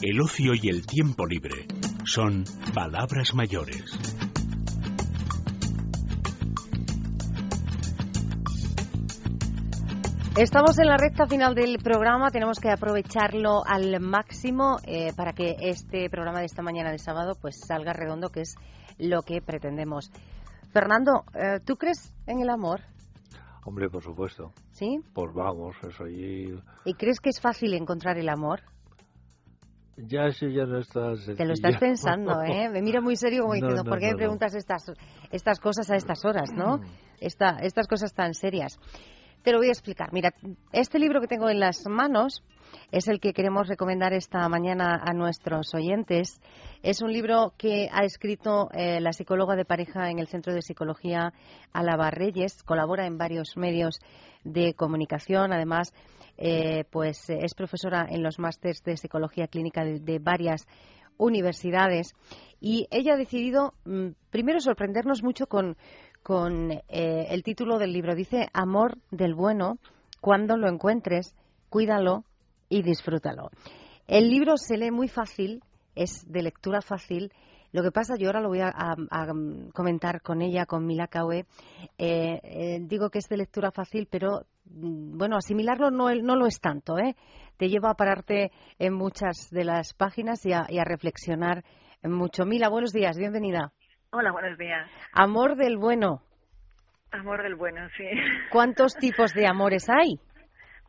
El ocio y el tiempo libre son palabras mayores. Estamos en la recta final del programa, tenemos que aprovecharlo al máximo eh, para que este programa de esta mañana de sábado pues salga redondo, que es lo que pretendemos. Fernando, eh, ¿tú crees en el amor? Hombre, por supuesto. ¿Sí? Pues vamos, eso allí. ¿Y crees que es fácil encontrar el amor? Ya eso ya no estás. Te lo estás pensando, ¿eh? Me miro muy serio como diciendo, ¿por qué me preguntas estas, estas cosas a estas horas, no? Esta, estas cosas tan serias. Te lo voy a explicar. Mira, este libro que tengo en las manos es el que queremos recomendar esta mañana a nuestros oyentes. Es un libro que ha escrito eh, la psicóloga de pareja en el Centro de Psicología Alaba Reyes. Colabora en varios medios de comunicación. Además, eh, pues es profesora en los másteres de psicología clínica de, varias universidades y ella ha decidido mm, primero sorprendernos mucho con, eh, el título del libro. Dice Amor del bueno, cuando lo encuentres, cuídalo y disfrútalo. El libro se lee muy fácil, es de lectura fácil. Lo que pasa, yo ahora lo voy a, comentar con ella, con Mila Caue. Eh, digo que es de lectura fácil, pero Mm, bueno, asimilarlo no, no lo es tanto, ¿eh? Te lleva a pararte en muchas de las páginas y a, reflexionar mucho. Mila, buenos días, bienvenida. Hola, buenos días. Amor del bueno. Amor del bueno, sí. ¿Cuántos tipos de amores hay?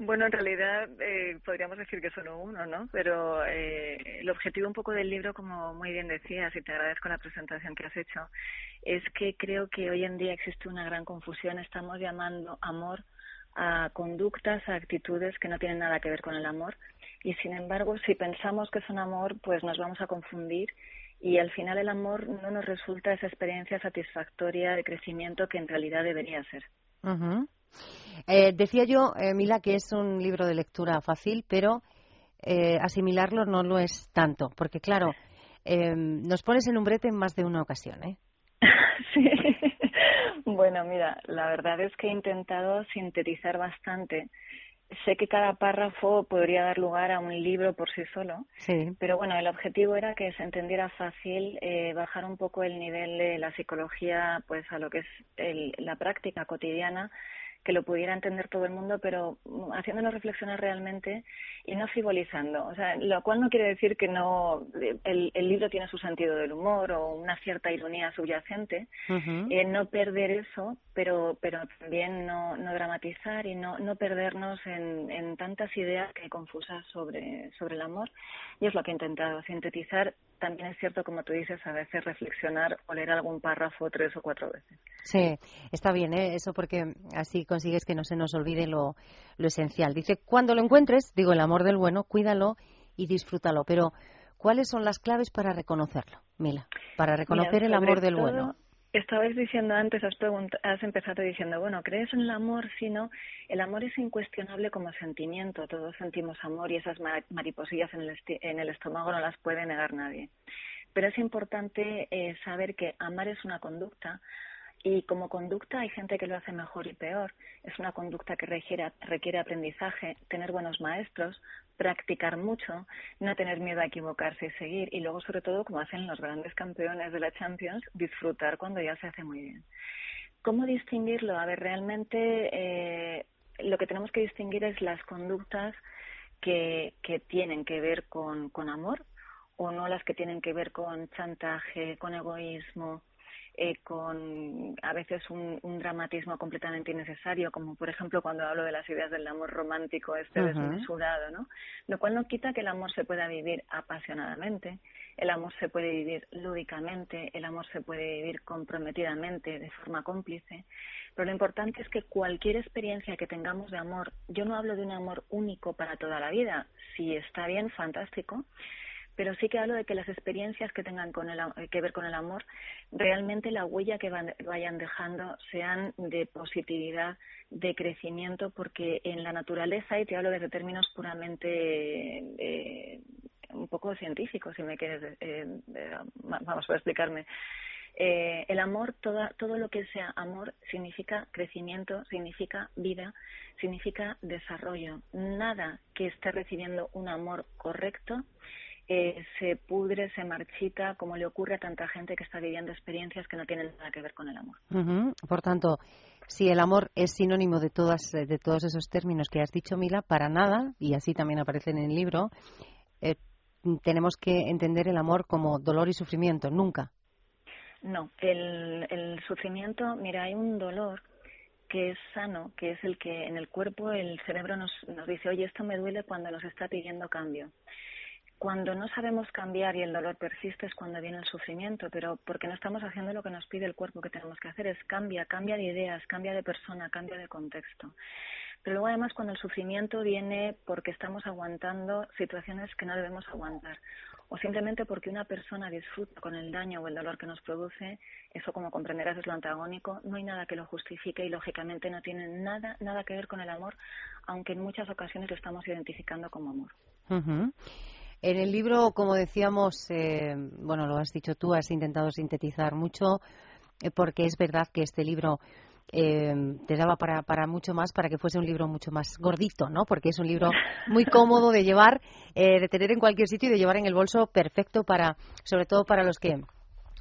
Bueno, en realidad eh, podríamos decir que solo uno, ¿no? Pero eh, el objetivo un poco del libro, como muy bien decías, y te agradezco la presentación que has hecho, es que creo que hoy en día existe una gran confusión. Estamos llamando amor a conductas, a actitudes que no tienen nada que ver con el amor. Y sin embargo, si pensamos que son amor, pues nos vamos a confundir y al final el amor no nos resulta esa experiencia satisfactoria de crecimiento que en realidad debería ser. Eh, decía yo, eh, Mila, que es un libro de lectura fácil, pero eh, asimilarlo no lo es tanto, porque claro, nos pones en un brete en más de una ocasión, ¿eh? sí. Bueno, mira, la verdad es que he intentado sintetizar bastante. Sé que cada párrafo podría dar lugar a un libro por sí solo, sí. pero bueno, el objetivo era que se entendiera fácil, bajar un poco el nivel de la psicología, pues a lo que es la práctica cotidiana que lo pudiera entender todo el mundo, pero haciéndonos reflexionar realmente y no frivolizando. O sea, lo cual no quiere decir que no el, libro tiene su sentido del humor o una cierta ironía subyacente, eh, no perder eso, pero pero también no, no dramatizar y no, no perdernos en, en tantas ideas que confusas sobre, sobre el amor. Y es lo que he intentado sintetizar. También es cierto, como tú dices, a veces reflexionar o leer algún párrafo tres o cuatro veces. Sí, está bien, ¿eh? eso porque así consigues que no se nos olvide lo, lo esencial. Dice, cuando lo encuentres, digo, el amor del bueno, cuídalo y disfrútalo. Pero, ¿cuáles son las claves para reconocerlo, Mila? Para reconocer el amor del bueno. Estabas diciendo antes, has, has empezado diciendo, bueno, ¿crees en el amor? Si no, el amor es incuestionable como sentimiento. Todos sentimos amor y esas mariposillas en el, en el estómago no las puede negar nadie. Pero es importante eh, saber que amar es una conducta, y como conducta hay gente que lo hace mejor y peor. Es una conducta que requiere, requiere aprendizaje, tener buenos maestros, practicar mucho, no tener miedo a equivocarse y seguir. Y luego, sobre todo, como hacen los grandes campeones de la Champions, disfrutar cuando ya se hace muy bien. ¿Cómo distinguirlo? A ver, realmente eh, lo que tenemos que distinguir es las conductas que, que tienen que ver con, con amor o no las que tienen que ver con chantaje, con egoísmo, eh, con a veces un, dramatismo completamente innecesario, como por ejemplo cuando hablo de las ideas del amor romántico, este desmesurado, ¿no? Lo cual no quita que el amor se pueda vivir apasionadamente, el amor se puede vivir lúdicamente, el amor se puede vivir comprometidamente, de forma cómplice, pero lo importante es que cualquier experiencia que tengamos de amor, yo no hablo de un amor único para toda la vida, si está bien, fantástico, pero sí que hablo de que las experiencias que tengan con el, que ver con el amor, realmente la huella que vayan dejando sean de positividad, de crecimiento, porque en la naturaleza, y te hablo desde términos puramente eh, un poco científicos, si me quieres, eh, vamos a explicarme. Eh, el amor, toda, todo lo que sea amor, significa crecimiento, significa vida, significa desarrollo. Nada que esté recibiendo un amor correcto eh, se pudre, se marchita, como le ocurre a tanta gente que está viviendo experiencias que no tienen nada que ver con el amor. Por tanto, si el amor es sinónimo de, todas, de todos esos términos que has dicho, Mila, para nada, y así también aparece en el libro, eh, tenemos que entender el amor como dolor y sufrimiento, nunca. No, el, el sufrimiento, mira, hay un dolor que es sano, que es el que en el cuerpo el cerebro nos, nos dice, oye, esto me duele cuando nos está pidiendo cambio. Cuando no sabemos cambiar y el dolor persiste es cuando viene el sufrimiento, pero porque no estamos haciendo lo que nos pide el cuerpo que tenemos que hacer es cambia, cambia de ideas, cambia de persona, cambia de contexto. Pero luego además cuando el sufrimiento viene porque estamos aguantando situaciones que no debemos aguantar o simplemente porque una persona disfruta con el daño o el dolor que nos produce, eso como comprenderás es lo antagónico, no hay nada que lo justifique y lógicamente no tiene nada, nada que ver con el amor, aunque en muchas ocasiones lo estamos identificando como amor. En el libro, como decíamos, eh, bueno, lo has dicho tú, has intentado sintetizar mucho, eh, porque es verdad que este libro eh, te daba para, para mucho más, para que fuese un libro mucho más gordito, ¿no? Porque es un libro muy cómodo de llevar, de tener en cualquier sitio y de llevar en el bolso, perfecto para, sobre todo para los que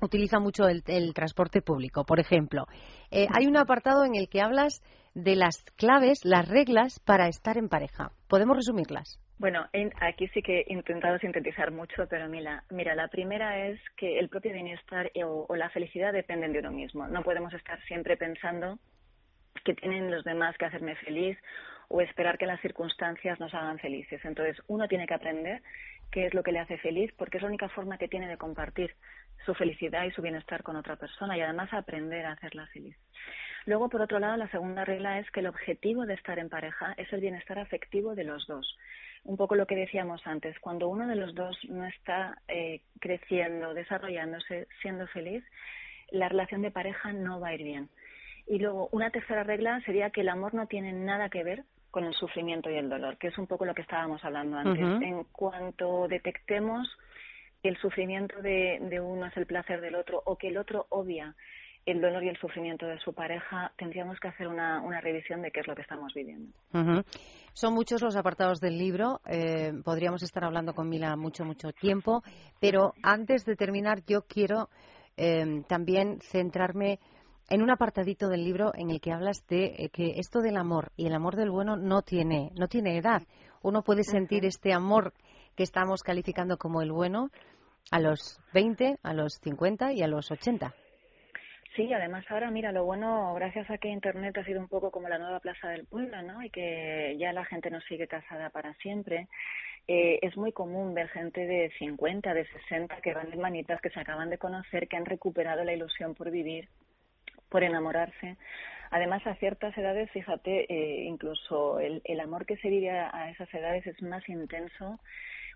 utilizan mucho el, el transporte público. Por ejemplo, hay un apartado en el que hablas de las claves, las reglas para estar en pareja. ¿Podemos resumirlas? Bueno, aquí sí que he intentado sintetizar mucho, pero mira, mira, la primera es que el propio bienestar o, o la felicidad dependen de uno mismo. No podemos estar siempre pensando que tienen los demás que hacerme feliz o esperar que las circunstancias nos hagan felices. Entonces, uno tiene que aprender qué es lo que le hace feliz, porque es la única forma que tiene de compartir su felicidad y su bienestar con otra persona y además aprender a hacerla feliz. Luego, por otro lado, la segunda regla es que el objetivo de estar en pareja es el bienestar afectivo de los dos. Un poco lo que decíamos antes, cuando uno de los dos no está eh, creciendo, desarrollándose, siendo feliz, la relación de pareja no va a ir bien. Y luego, una tercera regla sería que el amor no tiene nada que ver con el sufrimiento y el dolor, que es un poco lo que estábamos hablando antes. En cuanto detectemos que el sufrimiento de, de uno es el placer del otro o que el otro obvia el dolor y el sufrimiento de su pareja, tendríamos que hacer una, una revisión de qué es lo que estamos viviendo. Son muchos los apartados del libro. Eh, podríamos estar hablando con Mila mucho, mucho tiempo. Pero antes de terminar, yo quiero eh, también centrarme en un apartadito del libro en el que hablas de eh, que esto del amor y el amor del bueno no tiene, no tiene edad. Uno puede sentir este amor que estamos calificando como el bueno a los 20, a los 50 y a los 80. Sí, además ahora, mira, lo bueno, gracias a que Internet ha sido un poco como la nueva plaza del pueblo, ¿no? Y que ya la gente no sigue casada para siempre. Eh, es muy común ver gente de 50, de 60 que van de manitas, que se acaban de conocer, que han recuperado la ilusión por vivir, por enamorarse. Además, a ciertas edades, fíjate, eh, incluso el, el amor que se vive a esas edades es más intenso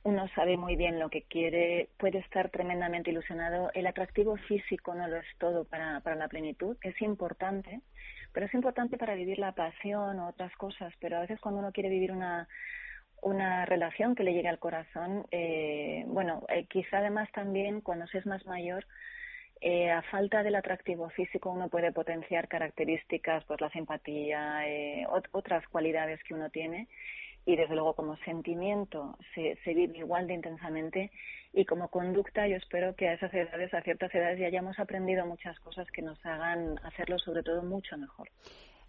uno sabe muy bien lo que quiere, puede estar tremendamente ilusionado. El atractivo físico no lo es todo para, para la plenitud, es importante, pero es importante para vivir la pasión o otras cosas, pero a veces cuando uno quiere vivir una, una relación que le llegue al corazón, eh, bueno, eh, quizá además también cuando se es más mayor, eh, a falta del atractivo físico uno puede potenciar características, pues la simpatía, eh, otras cualidades que uno tiene y desde luego como sentimiento se, se vive igual de intensamente y como conducta yo espero que a esas edades, a ciertas edades ya hayamos aprendido muchas cosas que nos hagan hacerlo sobre todo mucho mejor.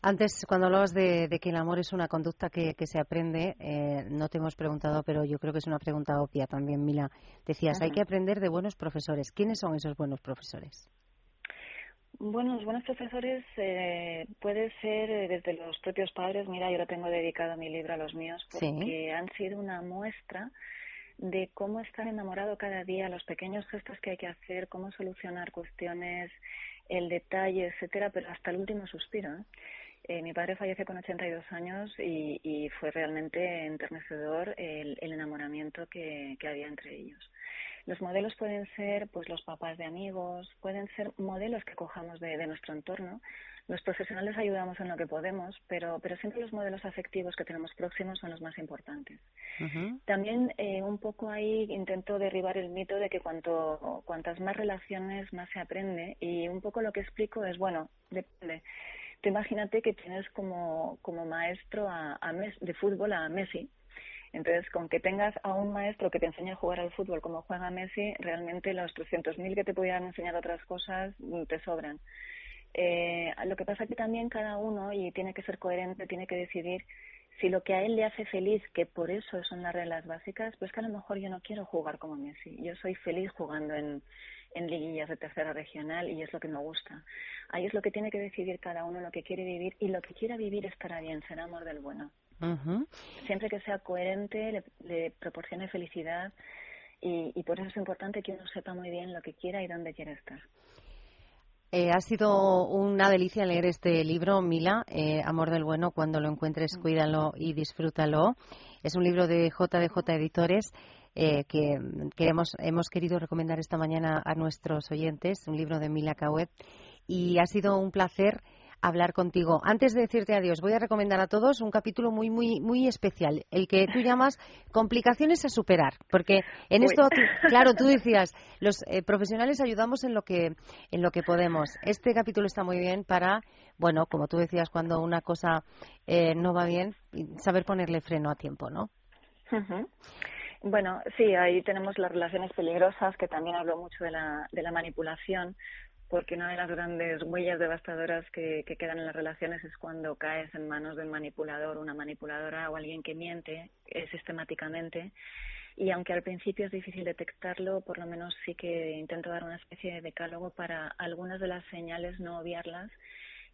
Antes, cuando hablabas de, que el amor es una conducta que, se aprende, eh, no te hemos preguntado, pero yo creo que es una pregunta obvia también, Mila. Decías, hay que aprender de buenos profesores. ¿Quiénes son esos buenos profesores? Bueno, los buenos profesores eh, puede ser eh, desde los propios padres. Mira, yo lo tengo dedicado mi libro a los míos porque han sido una muestra de cómo estar enamorado cada día, los pequeños gestos que hay que hacer, cómo solucionar cuestiones, el detalle, etcétera, pero hasta el último suspiro. ¿eh? Eh, mi padre falleció con 82 años y, y fue realmente enternecedor el, el enamoramiento que, que había entre ellos. Los modelos pueden ser pues los papás de amigos, pueden ser modelos que cojamos de, de nuestro entorno. Los profesionales ayudamos en lo que podemos, pero, pero siempre los modelos afectivos que tenemos próximos son los más importantes. También eh, un poco ahí intento derribar el mito de que cuanto cuantas más relaciones más se aprende y un poco lo que explico es bueno depende. Te imagínate que tienes como, como maestro a, a de fútbol a Messi entonces, con que tengas a un maestro que te enseñe a jugar al fútbol como juega Messi, realmente los 300.000 que te pudieran enseñar otras cosas mm, te sobran. Eh, lo que pasa es que también cada uno, y tiene que ser coherente, tiene que decidir si lo que a él le hace feliz, que por eso son las reglas básicas, pues que a lo mejor yo no quiero jugar como Messi. Yo soy feliz jugando en, en liguillas de tercera regional y es lo que me gusta. Ahí es lo que tiene que decidir cada uno, lo que quiere vivir y lo que quiera vivir estará bien, será amor del bueno. Siempre que sea coherente, le, proporcione felicidad y, por eso es importante que uno sepa muy bien lo que quiera y dónde quiere estar. Eh, ha sido una delicia leer este libro, Mila, eh, Amor del Bueno. Cuando lo encuentres, cuídalo y disfrútalo. Es un libro de JDJ Editores eh, que queremos, hemos querido recomendar esta mañana a nuestros oyentes, un libro de Mila Cauet. Y ha sido un placer hablar contigo. Antes de decirte adiós, voy a recomendar a todos un capítulo muy, muy, muy especial, el que tú llamas complicaciones a superar, porque en esto, claro, tú decías, los eh, profesionales ayudamos en lo que, en lo que podemos. Este capítulo está muy bien para, bueno, como tú decías, cuando una cosa eh, no va bien, saber ponerle freno a tiempo, ¿no? Bueno, sí, ahí tenemos las relaciones peligrosas, que también hablo mucho de la, de la manipulación, porque una de las grandes huellas devastadoras que, quedan en las relaciones es cuando caes en manos de un manipulador, una manipuladora o alguien que miente eh, sistemáticamente. Y aunque al principio es difícil detectarlo, por lo menos sí que intento dar una especie de decálogo para algunas de las señales no obviarlas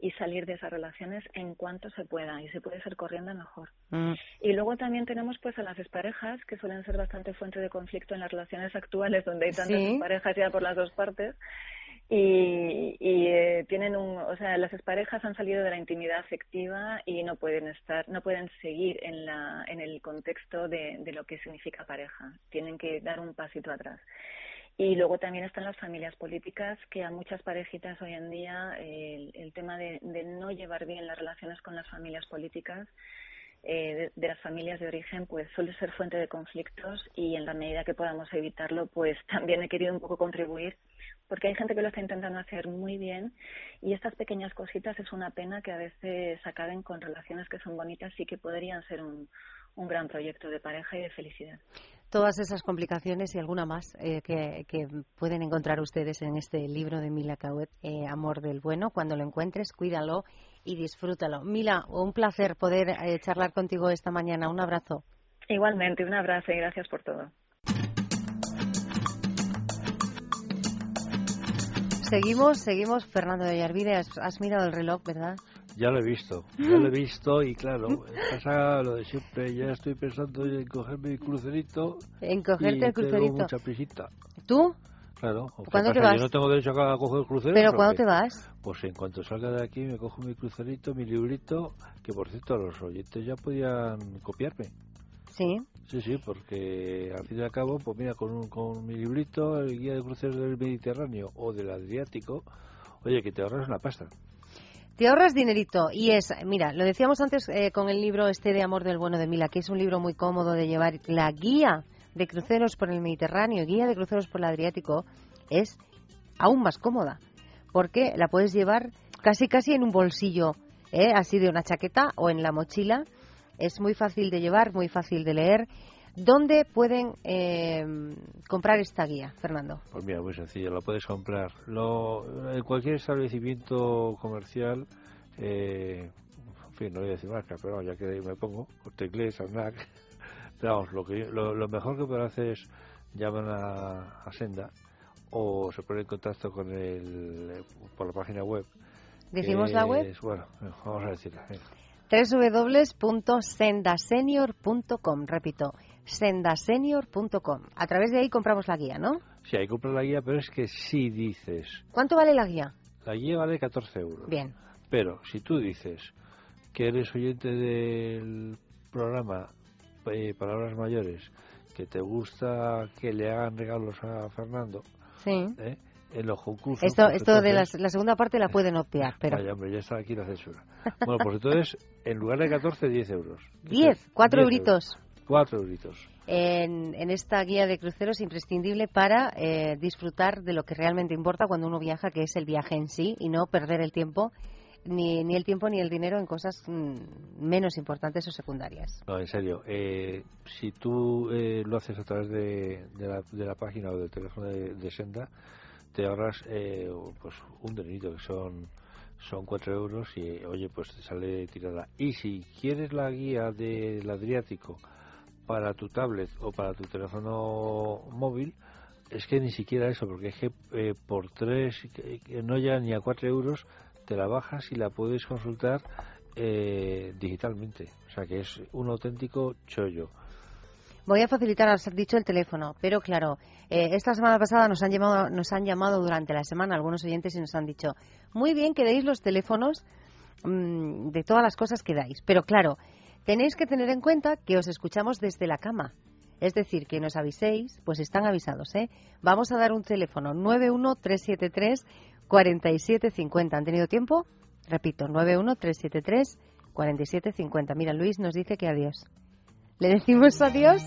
y salir de esas relaciones en cuanto se pueda y se puede ser corriendo mejor. Mm. Y luego también tenemos pues a las parejas que suelen ser bastante fuente de conflicto en las relaciones actuales donde hay tantas Sí. parejas ya por las dos partes y, y eh, tienen un, o sea, las parejas han salido de la intimidad afectiva y no pueden estar, no pueden seguir en la, en el contexto de, de lo que significa pareja. Tienen que dar un pasito atrás. Y luego también están las familias políticas, que a muchas parejitas hoy en día el, el tema de, de no llevar bien las relaciones con las familias políticas eh, de, de las familias de origen pues suele ser fuente de conflictos y en la medida que podamos evitarlo pues también he querido un poco contribuir porque hay gente que lo está intentando hacer muy bien y estas pequeñas cositas es una pena que a veces acaben con relaciones que son bonitas y que podrían ser un, un gran proyecto de pareja y de felicidad. Todas esas complicaciones y alguna más eh, que, que pueden encontrar ustedes en este libro de Mila Cauet, eh, Amor del Bueno. Cuando lo encuentres, cuídalo y disfrútalo. Mila, un placer poder eh, charlar contigo esta mañana. Un abrazo. Igualmente, un abrazo y gracias por todo. Seguimos, seguimos. Fernando de Ollarvide, has, has mirado el reloj, ¿verdad? Ya lo he visto, ya lo he visto y claro, pasa lo de siempre, ya estoy pensando en cogerme el crucerito. En cogerte y el crucerito. Tengo mucha prisita. ¿Tú? Claro. ¿o qué ¿Cuándo te vas? Yo no tengo derecho a coger el crucero. ¿Pero ¿o cuándo te vas? Pues en cuanto salga de aquí me cojo mi crucerito, mi librito, que por cierto los oyentes ya podían copiarme. Sí. Sí, sí, porque al fin y al cabo, pues mira, con, un, con mi librito, el guía de cruceros del Mediterráneo o del Adriático, oye, que te ahorras una pasta. Te ahorras dinerito y es, mira, lo decíamos antes eh, con el libro este de Amor del Bueno de Mila, que es un libro muy cómodo de llevar. La guía de cruceros por el Mediterráneo, guía de cruceros por el Adriático, es aún más cómoda, porque la puedes llevar casi casi en un bolsillo, ¿eh? así de una chaqueta o en la mochila. Es muy fácil de llevar, muy fácil de leer. ¿Dónde pueden eh, comprar esta guía, Fernando? Pues mira, muy sencillo, lo puedes comprar. Lo, en cualquier establecimiento comercial, eh, en fin, no voy a decir marca, pero ya que ahí me pongo, Corte Inglés, pero vamos, lo, que, lo, lo mejor que pueden hacer es llamar a, a Senda o se ponen en contacto con el, por la página web. ¿Decimos la web? es- bueno, vamos a decirla. www.sendasenior.com, repito, sendasenior.com. A través de ahí compramos la guía, ¿no? Sí, hay que comprar la guía, pero es que si dices, ¿Cuánto vale la guía? la guía vale 14 euros. Bien. Pero si tú dices que eres oyente del programa eh, Palabras Mayores, que te gusta que le hagan regalos a Fernando, Sí. ¿eh? En los concursos... Esto, pues esto de la, segunda parte la pueden obviar, pero... Vaya, hombre, ya está aquí la censura. Bueno, pues entonces, en lugar de 14, 10 euros. 10, 4 10 euritos. 4 euritos. En, en esta guía de cruceros imprescindible para eh, disfrutar de lo que realmente importa cuando uno viaja, que es el viaje en sí, y no perder el tiempo, ni, ni el tiempo ni el dinero en cosas mm, menos importantes o secundarias. No, en serio, eh, si tú eh, lo haces a través de, de, la, de la página o del teléfono de, de Senda, te ahorras eh, pues un dinerito, que son son 4 euros y, oye, pues te sale tirada. Y si quieres la guía del Adriático para tu tablet o para tu teléfono móvil, es que ni siquiera eso, porque es que eh, por 3, no ya ni a 4 euros, te la bajas y la puedes consultar eh, digitalmente. O sea que es un auténtico chollo. Voy a facilitar, has dicho el teléfono, pero claro, eh, esta semana pasada nos han, llamado, nos han llamado durante la semana algunos oyentes y nos han dicho, muy bien que deis los teléfonos mm, de todas las cosas que dais, pero claro, tenéis que tener en cuenta que os escuchamos desde la cama. Es decir, que nos aviséis, pues están avisados, ¿eh? Vamos a dar un teléfono 91373-4750. ¿Han tenido tiempo? Repito, 91373-4750. Mira, Luis nos dice que adiós. ¿Le decimos adiós?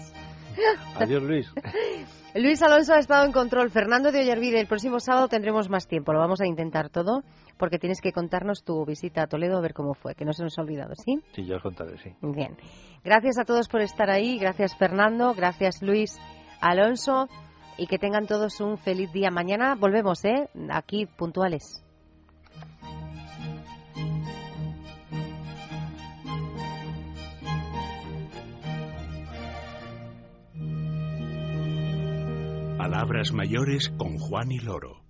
Adiós, Luis. Luis Alonso ha estado en control. Fernando de Ollarvide, el próximo sábado tendremos más tiempo. Lo vamos a intentar todo porque tienes que contarnos tu visita a Toledo a ver cómo fue, que no se nos ha olvidado, ¿sí? Sí, ya os contaré, sí. Bien. Gracias a todos por estar ahí. Gracias, Fernando. Gracias, Luis Alonso. Y que tengan todos un feliz día. Mañana volvemos, ¿eh? Aquí puntuales. Palabras mayores con Juan y Loro.